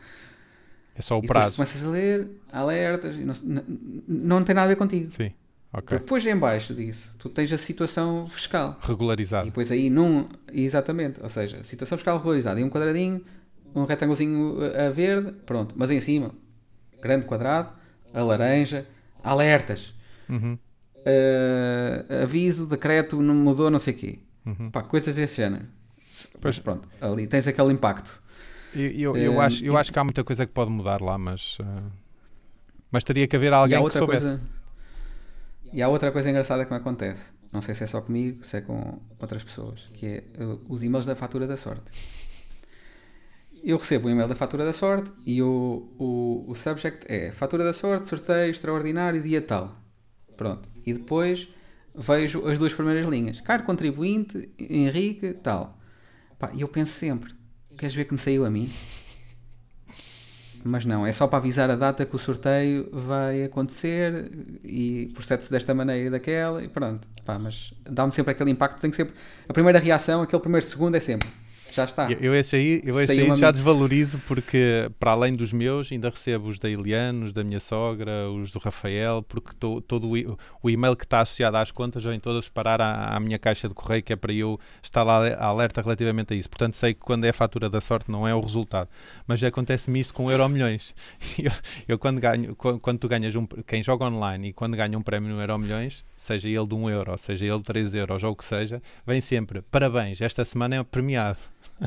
A: É só o
B: e
A: prazo.
B: começas a ler alertas e não, n- não tem nada a ver contigo.
A: Sim, ok.
B: Porque depois em baixo disso, tu tens a situação fiscal. E
A: Regularizado.
B: depois aí num. Exatamente. Ou seja, situação fiscal regularizada e um quadradinho, um retângulozinho a a verde, pronto. Mas em cima, grande quadrado, a laranja, alertas.
A: Uhum.
B: uh, aviso, decreto, não mudou, não sei o quê.
A: Uhum.
B: Pá, coisas desse género.
A: Pois.
B: Mas pronto, ali tens aquele impacto.
A: Eu, eu, eu
B: Eh,
A: acho, eu
B: e-
A: acho que há muita coisa que pode mudar lá, mas, uh, mas teria que haver alguém que soubesse.
B: coisa. E há outra coisa engraçada que me acontece. Não sei se é só comigo, se é com outras pessoas, que é uh, os e-mails da fatura da sorte. Eu recebo o e-mail da fatura da sorte e o, o, o subject é fatura da sorte, sorteio extraordinário, dia tal. Pronto. E depois vejo as duas primeiras linhas. Caro contribuinte, Henrique, tal. E eu penso sempre, queres ver que me saiu a mim? Mas não, é só para avisar a data que o sorteio vai acontecer e procede-se desta maneira e daquela e pronto. Pá, mas dá-me sempre aquele impacto. Tem que sempre. A primeira reação, aquele primeiro segundo é sempre já está.
A: Eu, eu esse aí, eu esse aí já desvalorizo porque, para além dos meus, ainda recebo os da Eliane, os da minha sogra, os do Rafael, porque to, todo o, o, e-mail que está associado às contas vem todas parar à, à, minha caixa de correio, que é para eu estar lá alerta relativamente a isso. Portanto, sei que quando é a fatura da sorte não é o resultado. Mas já acontece-me isso com Euro Milhões. Eu, eu, quando ganho, quando, quando, tu ganhas um, quem joga online e quando ganha um prémio no Euro Milhões, seja ele de 1 um euro, seja ele de 3 euros ou o que seja, vem sempre, parabéns, esta semana é premiado.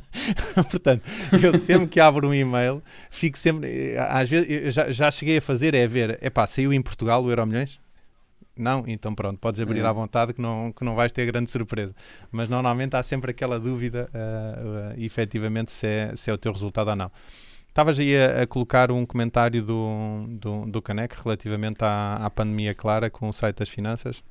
A: Portanto, eu sempre que abro um e-mail, fico sempre. Às vezes, já, já cheguei a fazer, é ver, é pá, saiu em Portugal o Euro Milhões? Não? Então pronto, podes abrir é. à vontade que não, que não vais ter grande surpresa. Mas normalmente há sempre aquela dúvida, uh, uh, efetivamente, se é, se é o teu resultado ou não. Estavas aí a, a, colocar um comentário do, do, do Canec relativamente à, à pandemia clara com o site das finanças?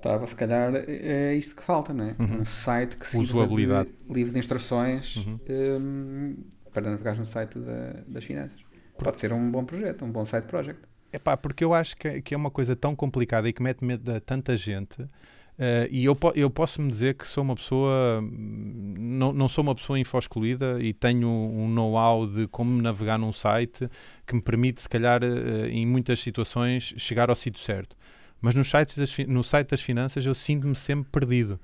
B: Estava, se calhar, é isto que falta, não é? Uhum. Um site que se livre, livre de instruções uhum. um, para navegar no site da, das finanças. Pode ser um bom projeto, um bom site project.
A: É pá, porque eu acho que, que é uma coisa tão complicada e que mete medo a tanta gente. Uh, e eu, eu posso-me dizer que sou uma pessoa, não, não sou uma pessoa infoscluída e tenho um know-how de como navegar num site que me permite, se calhar, uh, em muitas situações, chegar ao sítio certo. Mas nos sites das, no site das finanças eu sinto-me sempre perdido.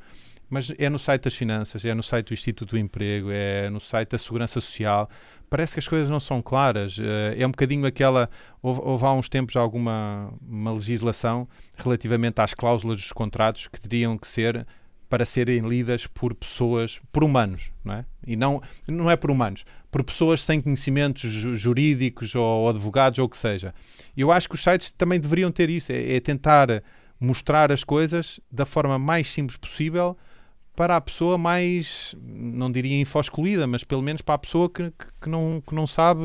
A: Mas é no site das finanças, é no site do Instituto do Emprego, é no site da Segurança Social. Parece que as coisas não são claras. Eh, é um bocadinho aquela. Houve, houve há uns tempos alguma uma legislação relativamente às cláusulas dos contratos que teriam que ser para serem lidas por pessoas, por humanos, não é? E não, não é por humanos, por pessoas sem conhecimentos jurídicos ou advogados ou o que seja. Eu acho que os sites também deveriam ter isso, é, é tentar mostrar as coisas da forma mais simples possível para a pessoa mais, não diria infoscluída, mas pelo menos para a pessoa que, que, não, que não sabe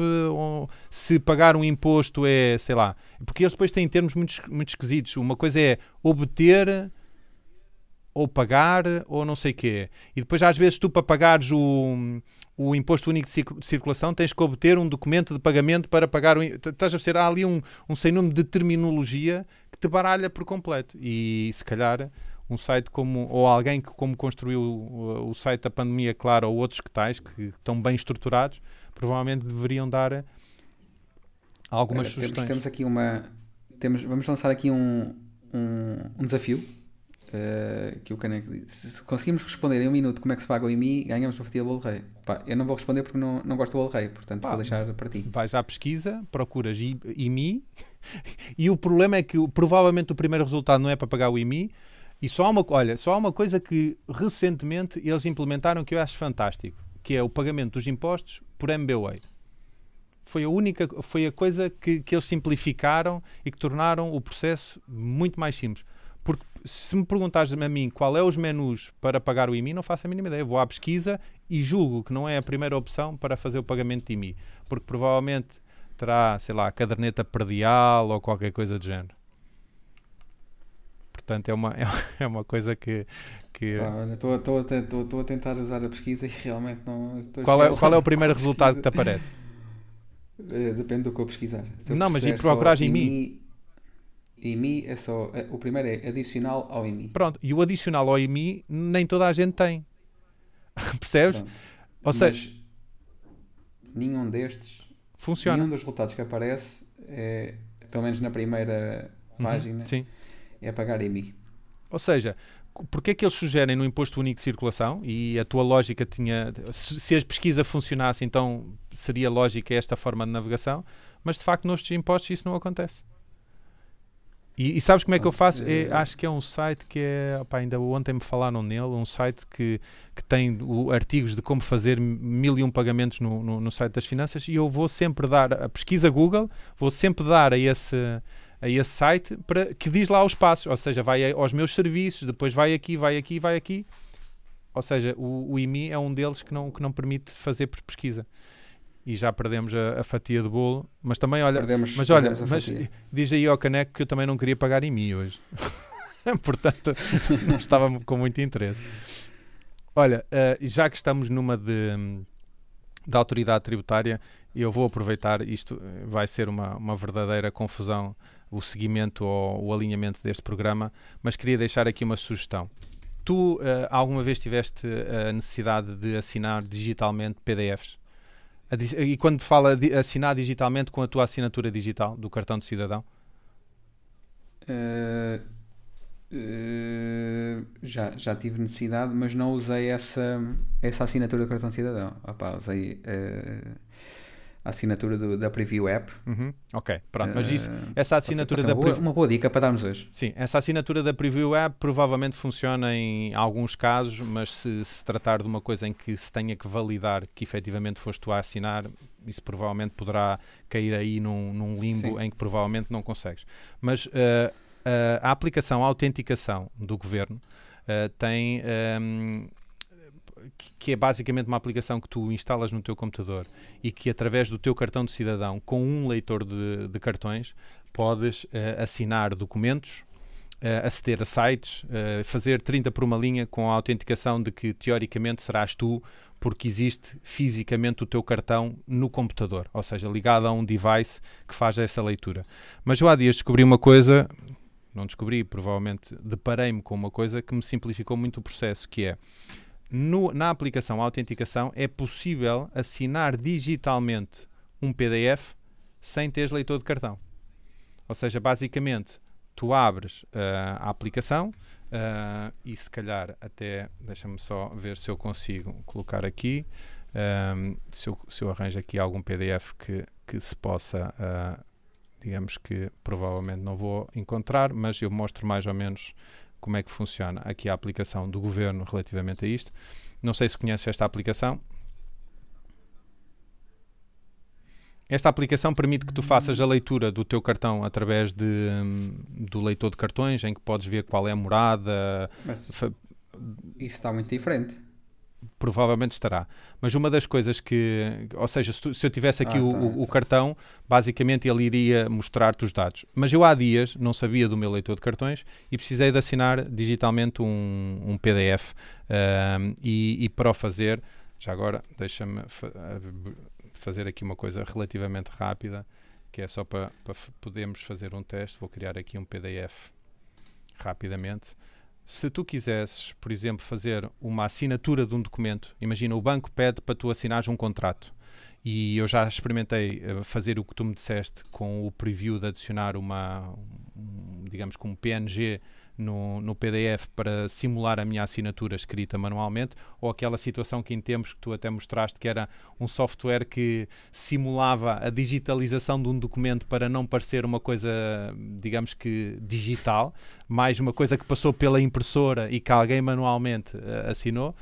A: se pagar um imposto é, sei lá, porque eles depois têm termos muito, muito esquisitos. Uma coisa é obter ou pagar ou não sei quê. E depois, às vezes, tu para pagares o, o imposto único de circulação tens que obter um documento de pagamento para pagar o. Estás a ver? Há ali um, um sem número de terminologia que te baralha por completo. E se calhar um site como. ou alguém que, como construiu o, o site da pandemia, claro, ou outros que tais, que estão bem estruturados, provavelmente deveriam dar algumas
B: Olha,
A: sugestões.
B: Temos, temos aqui uma. Temos, vamos lançar aqui um, um, um desafio Uh, que o Caneco disse. Se conseguimos responder em um minuto como é que se paga o IMI, ganhamos uma fatia do bolo rei. Pá, eu não vou responder porque não, não gosto do bolo rei, portanto Pá, vou deixar para ti.
A: Vais à pesquisa, procuras IMI e o problema é que provavelmente o primeiro resultado não é para pagar o IMI. E só há uma, olha, só há uma coisa que recentemente eles implementaram que eu acho fantástico, que é o pagamento dos impostos por MBWay. Foi a única, foi a coisa que, que eles simplificaram e que tornaram o processo muito mais simples. Porque se me perguntares a mim qual é os menus para pagar o IMI, não faço a mínima ideia. Vou à pesquisa e julgo que não é a primeira opção para fazer o pagamento de IMI. Porque provavelmente terá, sei lá, caderneta perdial ou qualquer coisa do género. Portanto, é uma, é uma coisa que. que...
B: Estou a, tentar usar a pesquisa e realmente não.
A: Qual é, qual é o primeiro resultado que te aparece?
B: Eh, depende do que eu pesquisar.
A: Eu não, mas e procurar IMI?
B: IMI é só. É, o primeiro é adicional ao IMI.
A: Pronto, e o adicional ao IMI nem toda a gente tem. Percebes? Pronto. Ou seja.
B: Nenhum destes.
A: Funciona.
B: Nenhum dos resultados que aparece, é, pelo menos na primeira uhum, página,
A: sim.
B: é pagar IMI.
A: Ou seja, porque é que eles sugerem no imposto único de circulação e a tua lógica tinha se, se a pesquisa funcionasse então seria lógica esta forma de navegação mas de facto nos impostos isso não acontece e, e, sabes como é que eu faço? É, acho que é um site que é. Opa, ainda ontem me falaram nele, um site que, que tem o, artigos de como fazer mil e um pagamentos no, no, no, site das finanças e eu vou sempre dar a pesquisa Google, vou sempre dar a esse, a esse site para, que diz lá os passos, ou seja, vai aos meus serviços, depois vai aqui, vai aqui, vai aqui. Ou seja, o, o IMI é um deles que não, que não permite fazer por pesquisa e já perdemos a, a, fatia de bolo. Mas também, olha,
B: perdemos,
A: mas olha, mas diz aí ao Caneco que eu também não queria pagar em mim hoje. Portanto, não estava com muito interesse. Olha, uh, já que estamos numa de, de autoridade tributária, eu vou aproveitar, isto vai ser uma, uma verdadeira confusão, o seguimento ou o alinhamento deste programa, mas queria deixar aqui uma sugestão. Tu uh, alguma vez tiveste a necessidade de assinar digitalmente PDFs? E quando fala de assinar digitalmente com a tua assinatura digital do cartão de cidadão?
B: Uh, uh, já, já tive necessidade, mas não usei essa, essa assinatura do cartão de cidadão. Opa, usei uh, a assinatura do, da Preview App.
A: Uhum. Ok, pronto. Mas isso, essa assinatura
B: da boa, uma boa dica para darmos hoje.
A: Sim, essa assinatura da Preview App provavelmente funciona em alguns casos, mas se se tratar de uma coisa em que se tenha que validar que efetivamente foste tu a assinar, isso provavelmente poderá cair aí num, num limbo Sim. em que provavelmente não consegues. Mas uh, uh, a aplicação a autenticação do governo uh, tem. Um, que é basicamente uma aplicação que tu instalas no teu computador e que através do teu cartão de cidadão com um leitor de, de cartões podes assinar documentos, uh, aceder a sites, uh, fazer 30 por uma linha com a autenticação de que teoricamente serás tu porque existe fisicamente o teu cartão no computador, ou seja, ligado a um device que faz essa leitura. Mas eu há dias descobri uma coisa, não descobri, provavelmente deparei-me com uma coisa que me simplificou muito o processo, que é no, na aplicação Autenticação é possível assinar digitalmente um PDF sem teres leitor de cartão. Ou seja, basicamente, tu abres uh, a aplicação, Uh, e se calhar até deixa-me só ver se eu consigo colocar aqui um, se, eu, se eu arranjo aqui algum PDF que, que se possa uh, digamos que provavelmente não vou encontrar, mas eu mostro mais ou menos como é que funciona aqui a aplicação do governo relativamente a isto. Não sei se conhece esta aplicação. Esta aplicação permite que tu faças a leitura do teu cartão através de, hum, do leitor de cartões, em que podes ver qual é a morada.
B: Mas isso está muito diferente.
A: Provavelmente estará. Mas uma das coisas que. Ou seja, se, tu, se eu tivesse aqui ah, o, tá, o, tá. cartão, basicamente ele iria mostrar-te os dados. Mas eu há dias não sabia do meu leitor de cartões e precisei de assinar digitalmente um, um PDF. Um, e, e para o fazer, já agora, deixa-me fazer aqui uma coisa relativamente rápida, que é só para, para podermos fazer um teste. Vou criar aqui um PDF rapidamente. Se tu quisesses, por exemplo, fazer uma assinatura de um documento, imagina o banco pede para tu assinares um contrato. E eu já experimentei eh, fazer o que tu me disseste com o preview de adicionar uma, um, digamos, como PNG no, no PDF para simular a minha assinatura escrita manualmente, ou aquela situação que em tempos que tu até mostraste que era um software que simulava a digitalização de um documento para não parecer uma coisa, digamos que digital, mais uma coisa que passou pela impressora e que alguém manualmente uh, assinou,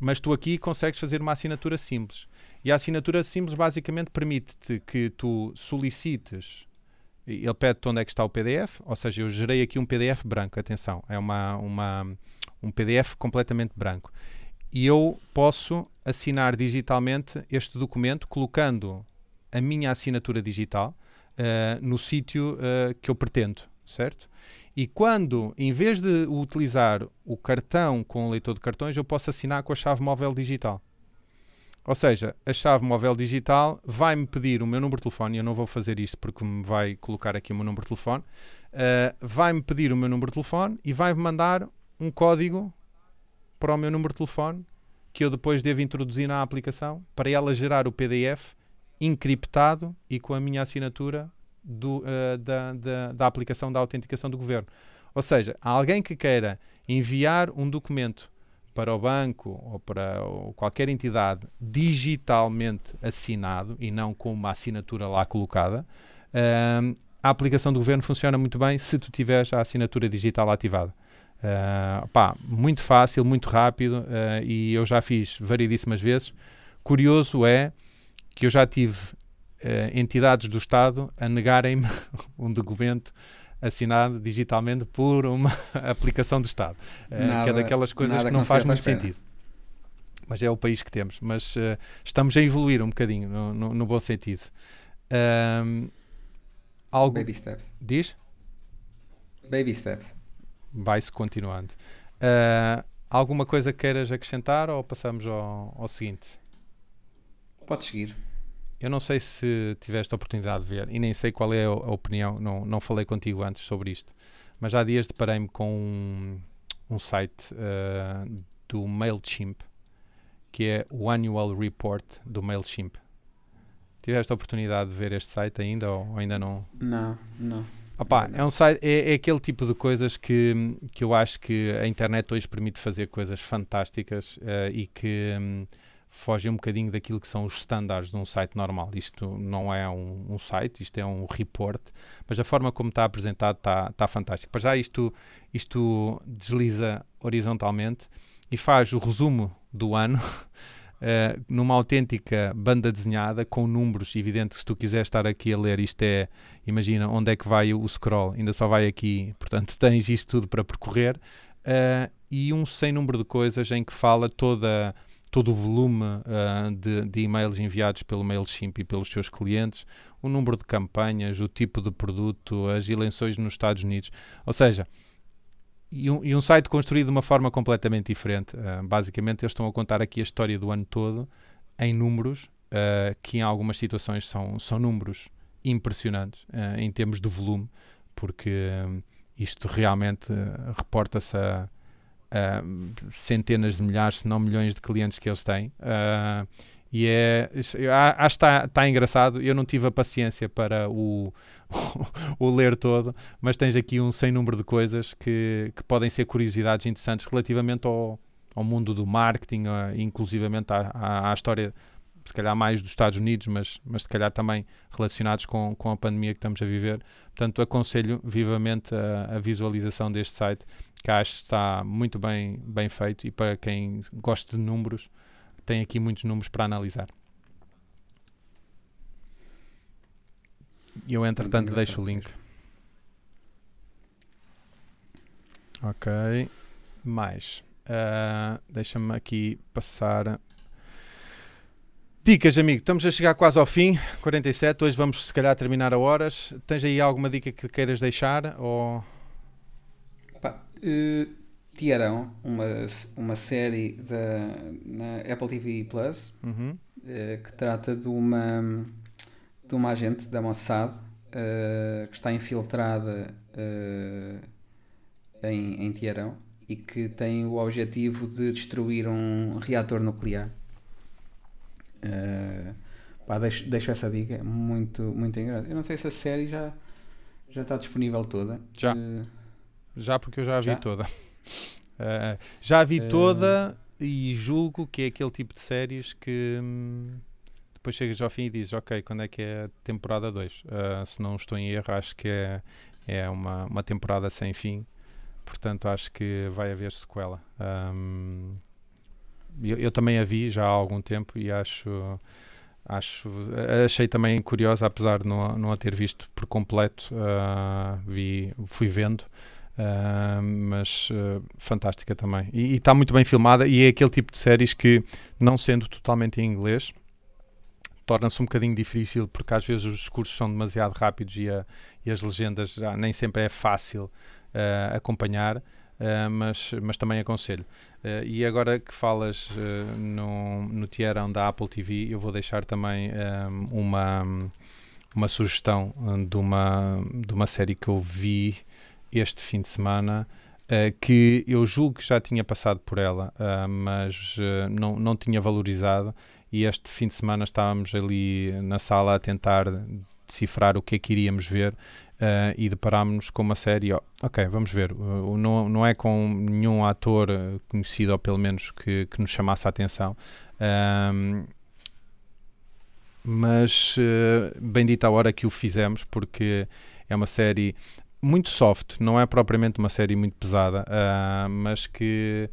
A: mas tu aqui consegues fazer uma assinatura simples. E a assinatura simples basicamente permite-te que tu solicites ele pede onde é que está o PDF, ou seja, eu gerei aqui um PDF branco, atenção, é uma, uma, um PDF completamente branco. E eu posso assinar digitalmente este documento colocando a minha assinatura digital uh, no sítio uh, que eu pretendo, certo? E quando, em vez de utilizar o cartão com o leitor de cartões, eu posso assinar com a chave móvel digital. Ou seja, a chave móvel digital vai-me pedir o meu número de telefone, eu não vou fazer isto porque me vai colocar aqui o meu número de telefone, uh, vai-me pedir o meu número de telefone e vai-me mandar um código para o meu número de telefone que eu depois devo introduzir na aplicação para ela gerar o PDF encriptado e com a minha assinatura do, uh, da, da, da aplicação da autenticação do governo. Ou seja, alguém que queira enviar um documento para o banco ou para qualquer entidade digitalmente assinado e não com uma assinatura lá colocada, uh, a aplicação do governo funciona muito bem se tu tiveres a assinatura digital ativada. Uh, pá, muito fácil, muito rápido uh, e eu já fiz variedíssimas vezes. Curioso é que eu já tive uh, entidades do Estado a negarem-me um documento assinado digitalmente por uma aplicação do Estado. Nada, uh, que é daquelas coisas que não, faz muito sentido. Mas é o país que temos. Mas uh, estamos a evoluir um bocadinho, no, no, no bom sentido. Um,
B: algo... Baby steps.
A: Diz?
B: Baby steps.
A: Vai-se continuando. Uh, alguma coisa queiras acrescentar ou passamos ao, ao seguinte?
B: Podes seguir.
A: Eu não sei se tiveste a oportunidade de ver e nem sei qual é a, opinião, não, não falei contigo antes sobre isto, mas há dias deparei-me com um, um site uh, do MailChimp que é o Annual Report do MailChimp. Tiveste a oportunidade de ver este site ainda ou ainda não?
B: Não, não.
A: Opa, é, um site, é, é, aquele tipo de coisas que, que eu acho que a internet hoje permite fazer coisas fantásticas uh, e que um, fogem um bocadinho daquilo que são os estándares de um site normal. Isto não é um, um, site, isto é um report, mas a forma como está apresentado está, está fantástico. Para já isto, isto desliza horizontalmente e faz o resumo do ano uh, numa autêntica banda desenhada com números. Evidente se tu quiseres estar aqui a ler, isto é, imagina onde é que vai o scroll, ainda só vai aqui, portanto tens isto tudo para percorrer. Uh, e um sem número de coisas em que fala toda todo o volume uh, de, de, e-mails enviados pelo MailChimp e pelos seus clientes, o número de campanhas, o tipo de produto, as eleições nos Estados Unidos. Ou seja, e um, e um, site construído de uma forma completamente diferente. Uh, basicamente, eles estão a contar aqui a história do ano todo em números, uh, que em algumas situações são, são números impressionantes em termos de volume, porque isto realmente reporta-se a, a, centenas de milhares, se não milhões de clientes que eles têm. E é, acho que está, está engraçado. Eu não tive a paciência para o, o ler todo, mas tens aqui um sem número de coisas que, que podem ser curiosidades interessantes relativamente ao, ao mundo do marketing, uh, inclusivamente à, à, à, história, se calhar mais dos Estados Unidos, mas, mas se calhar também relacionados com, com a pandemia que estamos a viver. Portanto, aconselho vivamente a, a visualização deste site, que acho que está muito bem, bem feito e para quem gosta de números tem aqui muitos números para analisar. Eu, entretanto, deixo o link. Ok. Mais. Uh, Deixa-me aqui passar. Dicas, amigo. Estamos a chegar quase ao fim. 47. Hoje vamos, se calhar, terminar a horas. Tens aí alguma dica que queiras deixar? Ou...
B: Pá, uh, Tiarão, uma, uma série da, na Apple TV Plus
A: uhum.
B: uh, que trata de uma, de uma agente da Mossad uh, que está infiltrada em, em Tiarão e que tem o objetivo de destruir um reator nuclear. Pá, deixo, deixo, essa dica, muito, muito engraçada. Eu não sei se a série já, já está disponível toda.
A: Já. já, porque eu já a vi já? toda. Uh, já a vi uh... toda e julgo que é aquele tipo de séries que hum, depois chegas ao fim e dizes, ok, quando é que é a temporada 2? Uh, ah, se não estou em erro, acho que é, é uma, uma temporada sem fim, portanto acho que vai haver sequela. Um, eu, eu, também a vi já há algum tempo e acho acho achei também curiosa apesar de não, não a ter visto por completo uh, vi fui vendo Uh, mas uh, fantástica também. E está muito bem filmada e é aquele tipo de séries que, não sendo totalmente em inglês, torna-se um bocadinho difícil porque às vezes os discursos são demasiado rápidos e, a, e as legendas já nem sempre é fácil uh, acompanhar. Mas, mas também aconselho. e agora que falas no, no Tierão da Apple TV, eu vou deixar também uma, uma sugestão de uma, de uma série que eu vi este fim de semana uh, que eu julgo que já tinha passado por ela, uh, mas uh, não, não tinha valorizado. E este fim de semana estávamos ali na sala a tentar decifrar o que é que iríamos ver e deparámos-nos com uma série. Oh, ok, vamos ver. não, não é com nenhum ator conhecido, ou pelo menos que, que nos chamasse a atenção. Um, mas uh, bendita a hora que o fizemos, porque é uma série muito soft, não é propriamente uma série muito pesada, uh, mas que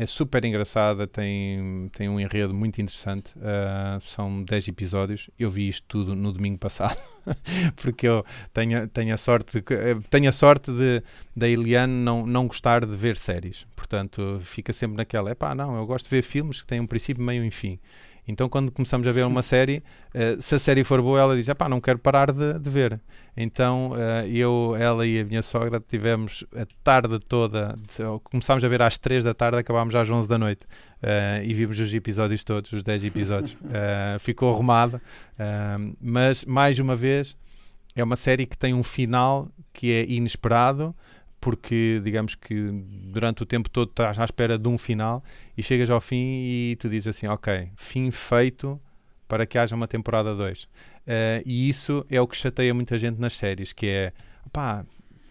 A: é super engraçada, tem, tem um enredo muito interessante. Uh, são 10 episódios. Eu vi isto tudo no domingo passado, porque eu tenho, tenho a sorte, eh, tenho a sorte de da Eliane não, não gostar de ver séries. Portanto, fica sempre naquela: é pá, não, eu gosto de ver filmes que têm um princípio, meio e fim. Então, quando começamos a ver uma série, uh, se a série for boa, ela diz: pá, não quero parar de, de ver. Então, uh, eu, ela e a minha sogra tivemos a tarde toda, começámos a ver às 3 da tarde, acabámos às 11 da noite. Uh, e vimos os episódios todos, os 10 episódios. ficou arrumada, mas mais uma vez, é uma série que tem um final que é inesperado porque digamos que durante o tempo todo estás à espera de um final e chegas ao fim e tu dizes assim, ok, fim feito para que haja uma temporada 2. Uh, eh, e isso é o que chateia muita gente nas séries, que é, pá,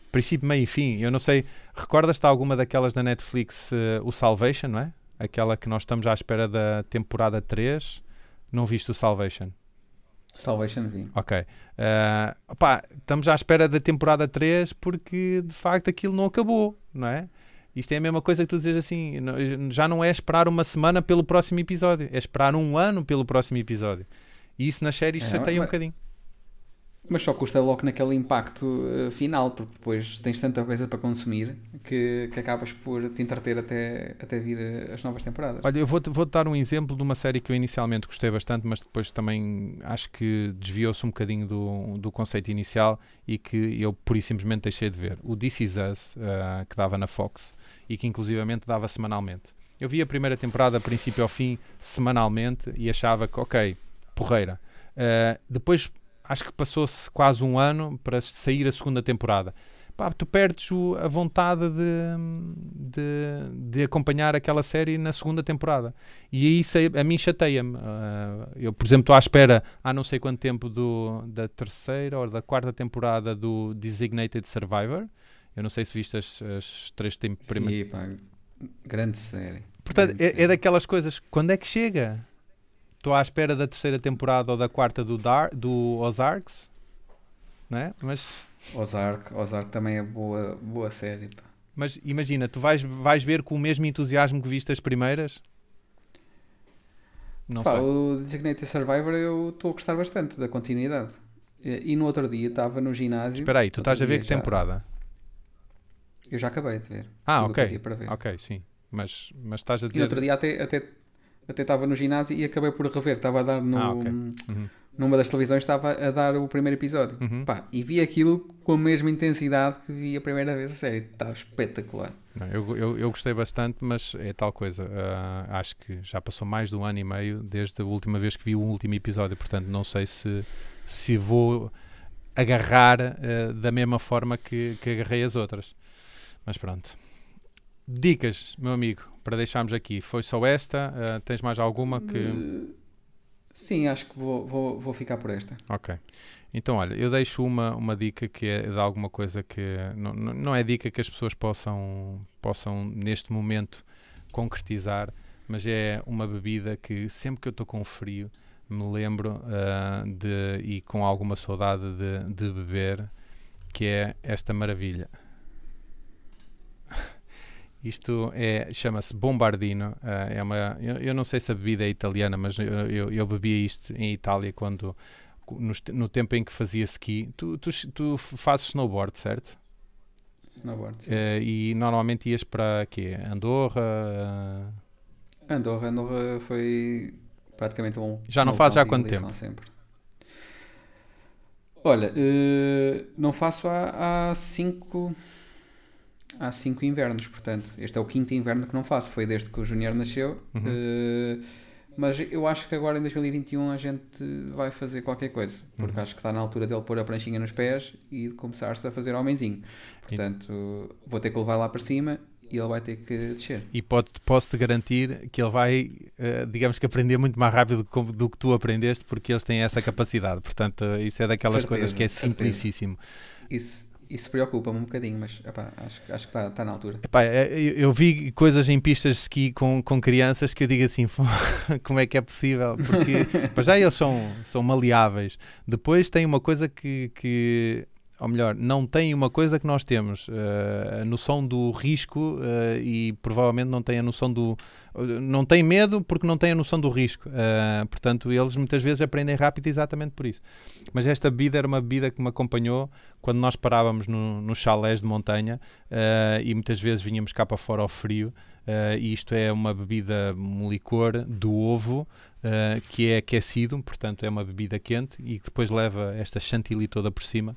A: princípio, meio e fim. Eu não sei, recordas-te alguma daquelas da Netflix, uh, o Salvation, não é? Aquela que nós estamos à espera da temporada 3. Não viste o Salvation?
B: Salvation vi.
A: Ok. Uh, opá, estamos à espera da temporada 3 porque de facto aquilo não acabou, não é? Isto é a mesma coisa que tu dizes assim, já não é esperar uma semana pelo próximo episódio, é esperar um ano pelo próximo episódio. E isso nas séries é, chateia mas, um bocadinho.
B: Mas só custa logo naquele impacto uh, final, porque depois tens tanta coisa para consumir que, que acabas por te entreter até, até vir eh, as novas temporadas.
A: Olha, eu vou-te vou dar um exemplo de uma série que eu inicialmente gostei bastante, mas depois também acho que desviou-se um bocadinho do, do conceito inicial e que eu pura e simplesmente deixei de ver. O This Is Us, uh, que dava na Fox e que inclusivamente dava semanalmente. Eu vi a primeira temporada, princípio ao fim, semanalmente e achava que, ok, porreira. Uh, depois acho que passou-se quase um ano para sair a segunda temporada. Pá, tu perdes o, a vontade de, de, de, acompanhar aquela série na segunda temporada. E isso a, a mim chateia-me. Uh, eu, por exemplo, estou à espera há não sei quanto tempo do, da terceira ou da quarta temporada do Designated Survivor. Eu não sei se viste as, as três
B: primeiras. Grande série.
A: Portanto,
B: grande
A: é,
B: é série.
A: é daquelas coisas. Quando é que chega? Estou à espera da terceira temporada ou da quarta do, Dar, do Ozarks, é? Mas...
B: Ozark, Ozark também é boa, boa série. Pá.
A: Mas imagina, tu vais, vais ver com o mesmo entusiasmo que viste as primeiras?
B: Não pá, sei. O Designated Survivor eu estou a gostar bastante da continuidade. E, e no outro dia estava no ginásio.
A: Espera aí, tu estás a ver que já... temporada?
B: Eu já acabei de ver.
A: Ah, ok. Ok, sim. Mas, mas estás a dizer.
B: E no outro dia até, até até estava no ginásio e acabei por rever. Estava a dar no, ah, okay. uhum. numa das televisões, estava a dar o primeiro episódio. Uhum. Pá, e vi aquilo com a mesma intensidade que vi a primeira vez a série. Estava espetacular.
A: Não, eu, eu, eu, gostei bastante, mas é tal coisa. Uh, acho que já passou mais de um ano e meio desde a última vez que vi o último episódio. Portanto, não sei se, se vou agarrar uh, da mesma forma que, que agarrei as outras. Mas pronto. Dicas, meu amigo, para deixarmos aqui. Foi só esta? Uh, tens mais alguma que. Uh,
B: sim, acho que vou, vou, vou ficar por esta.
A: Ok. Então, olha, eu deixo uma, uma dica que é de alguma coisa que. Não, não é dica que as pessoas possam, possam, neste momento, concretizar, mas é uma bebida que sempre que eu estou com frio me lembro uh, de, e com alguma saudade de, de beber, que é esta maravilha. Isto é, chama-se Bombardino. Uh, é uma, eu, eu, não sei se a bebida é italiana, mas eu, eu, eu bebia isto em Itália quando no, no, tempo em que fazia ski. Tu, tu, tu fazes snowboard, certo?
B: Snowboard, sim.
A: Uh, e normalmente ias para quê? Andorra? Uh...
B: Andorra, Andorra foi praticamente um.
A: Já não fazes há quanto tempo?
B: Sempre. Olha, uh, não faço há 5. Cinco há cinco invernos, portanto, este é o quinto inverno que não faço, foi desde que o Júnior nasceu. Uhum. Uh, mas eu acho que agora em 2021 a gente vai fazer qualquer coisa, porque uhum. acho que está na altura dele pôr a pranchinha nos pés e começar-se a fazer homenzinho. Portanto, e... vou ter que levar lá para cima e ele vai ter que descer.
A: E pode, posso-te garantir que ele vai, uh, digamos que aprender muito mais rápido do, que tu aprendeste, porque eles têm essa capacidade. Portanto, isso é daquelas certeza, coisas que é simplicíssimo.
B: Isso, isso preocupa-me um bocadinho, mas epá, acho, acho que está tá na altura.
A: Epá, é, eu, eu, vi coisas em pistas de ski com, com crianças que eu digo assim: como é que é possível? Porque para já eles são, são maleáveis. Depois tem uma coisa que, que ou melhor, não tem uma coisa que nós temos, uh, a noção do risco uh, e provavelmente não tem a noção do. Não tem medo porque não tem a noção do risco. Uh, portanto, eles muitas vezes aprendem rápido exatamente por isso. Mas esta bebida era uma bebida que me acompanhou quando nós parávamos no, nos chalés de montanha e muitas vezes vinhamos cá para fora ao frio. Uh, isto é uma bebida, um licor do ovo que é aquecido, portanto é uma bebida quente e que depois leva esta chantilly toda por cima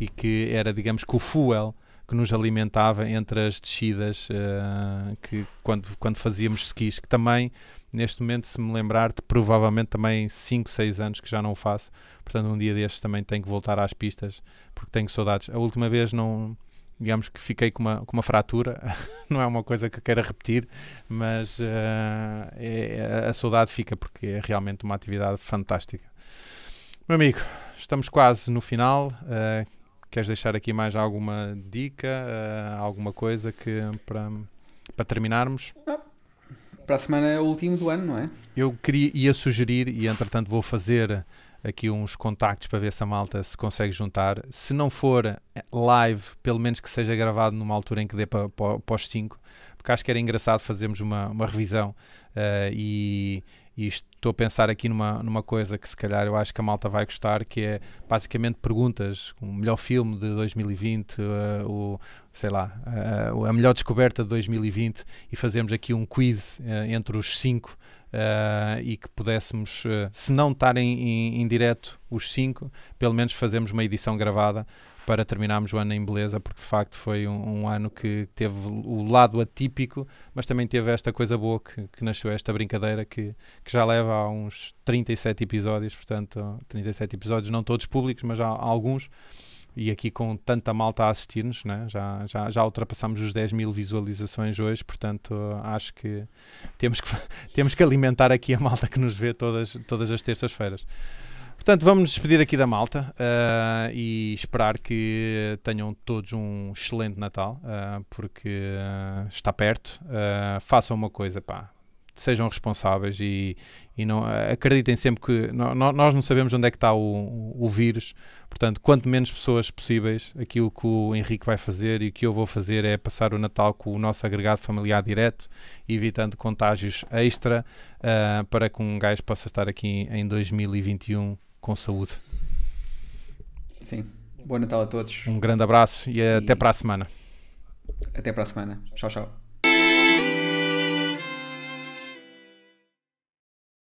A: e que era, digamos, que o fuel que nos alimentava entre as descidas uh, que quando, quando fazíamos skis, que também neste momento, se me lembrar, provavelmente também 5, 6 anos que já não o faço, portanto um dia destes também tenho que voltar às pistas porque tenho saudades. A última vez não digamos que fiquei com uma, com uma fratura, não é uma coisa que eu queira repetir, mas uh, é, a saudade fica porque é realmente uma atividade fantástica. Meu amigo, estamos quase no final. Uh, queres deixar aqui mais alguma dica, uh, alguma coisa que para, para terminarmos?
B: Para a semana é o último do ano, não é?
A: Eu queria, ia sugerir, e entretanto vou fazer aqui uns contactos para ver se a malta se consegue juntar. Se não for live, pelo menos que seja gravado numa altura em que dê para, para, para os 5, porque acho que era engraçado fazermos uma, uma revisão uh, e, e, estou a pensar aqui numa, numa coisa que se calhar eu acho que a malta vai gostar, que é basicamente perguntas, o melhor filme de 2020, uh, eh, o, sei lá, uh, a melhor descoberta de 2020 e fazermos aqui um quiz entre os 5 uh, e que pudéssemos, uh, se não estar em, em, em direto os cinco, pelo menos fazermos uma edição gravada para terminarmos o ano em beleza, porque de facto foi um, um, ano que teve o lado atípico, mas também teve esta coisa boa que, que nasceu esta brincadeira que, que, já leva a uns 37 episódios, portanto, 37 episódios, não todos públicos, mas há, há alguns e aqui com tanta malta a assistir-nos, né? já, já, já ultrapassamos os 10 mil visualizações hoje, portanto acho que temos que, temos que alimentar aqui a malta que nos vê todas, todas as terças-feiras. Portanto, vamos nos despedir aqui da malta uh, e esperar que tenham todos um excelente Natal, uh, porque uh, está perto. façam uma coisa, pá, sejam responsáveis e, e não, acreditem sempre que no, nós não sabemos onde é que está o, o, vírus, portanto, quanto menos pessoas possíveis, aquilo que o Henrique vai fazer e o que eu vou fazer é passar o Natal com o nosso agregado familiar direto, evitando contágios extra, para que um gajo possa estar aqui em 2021 com saúde.
B: Sim. Bom Natal a todos.
A: Um grande abraço e, e... até para a semana.
B: Até para a semana. Tchau, tchau.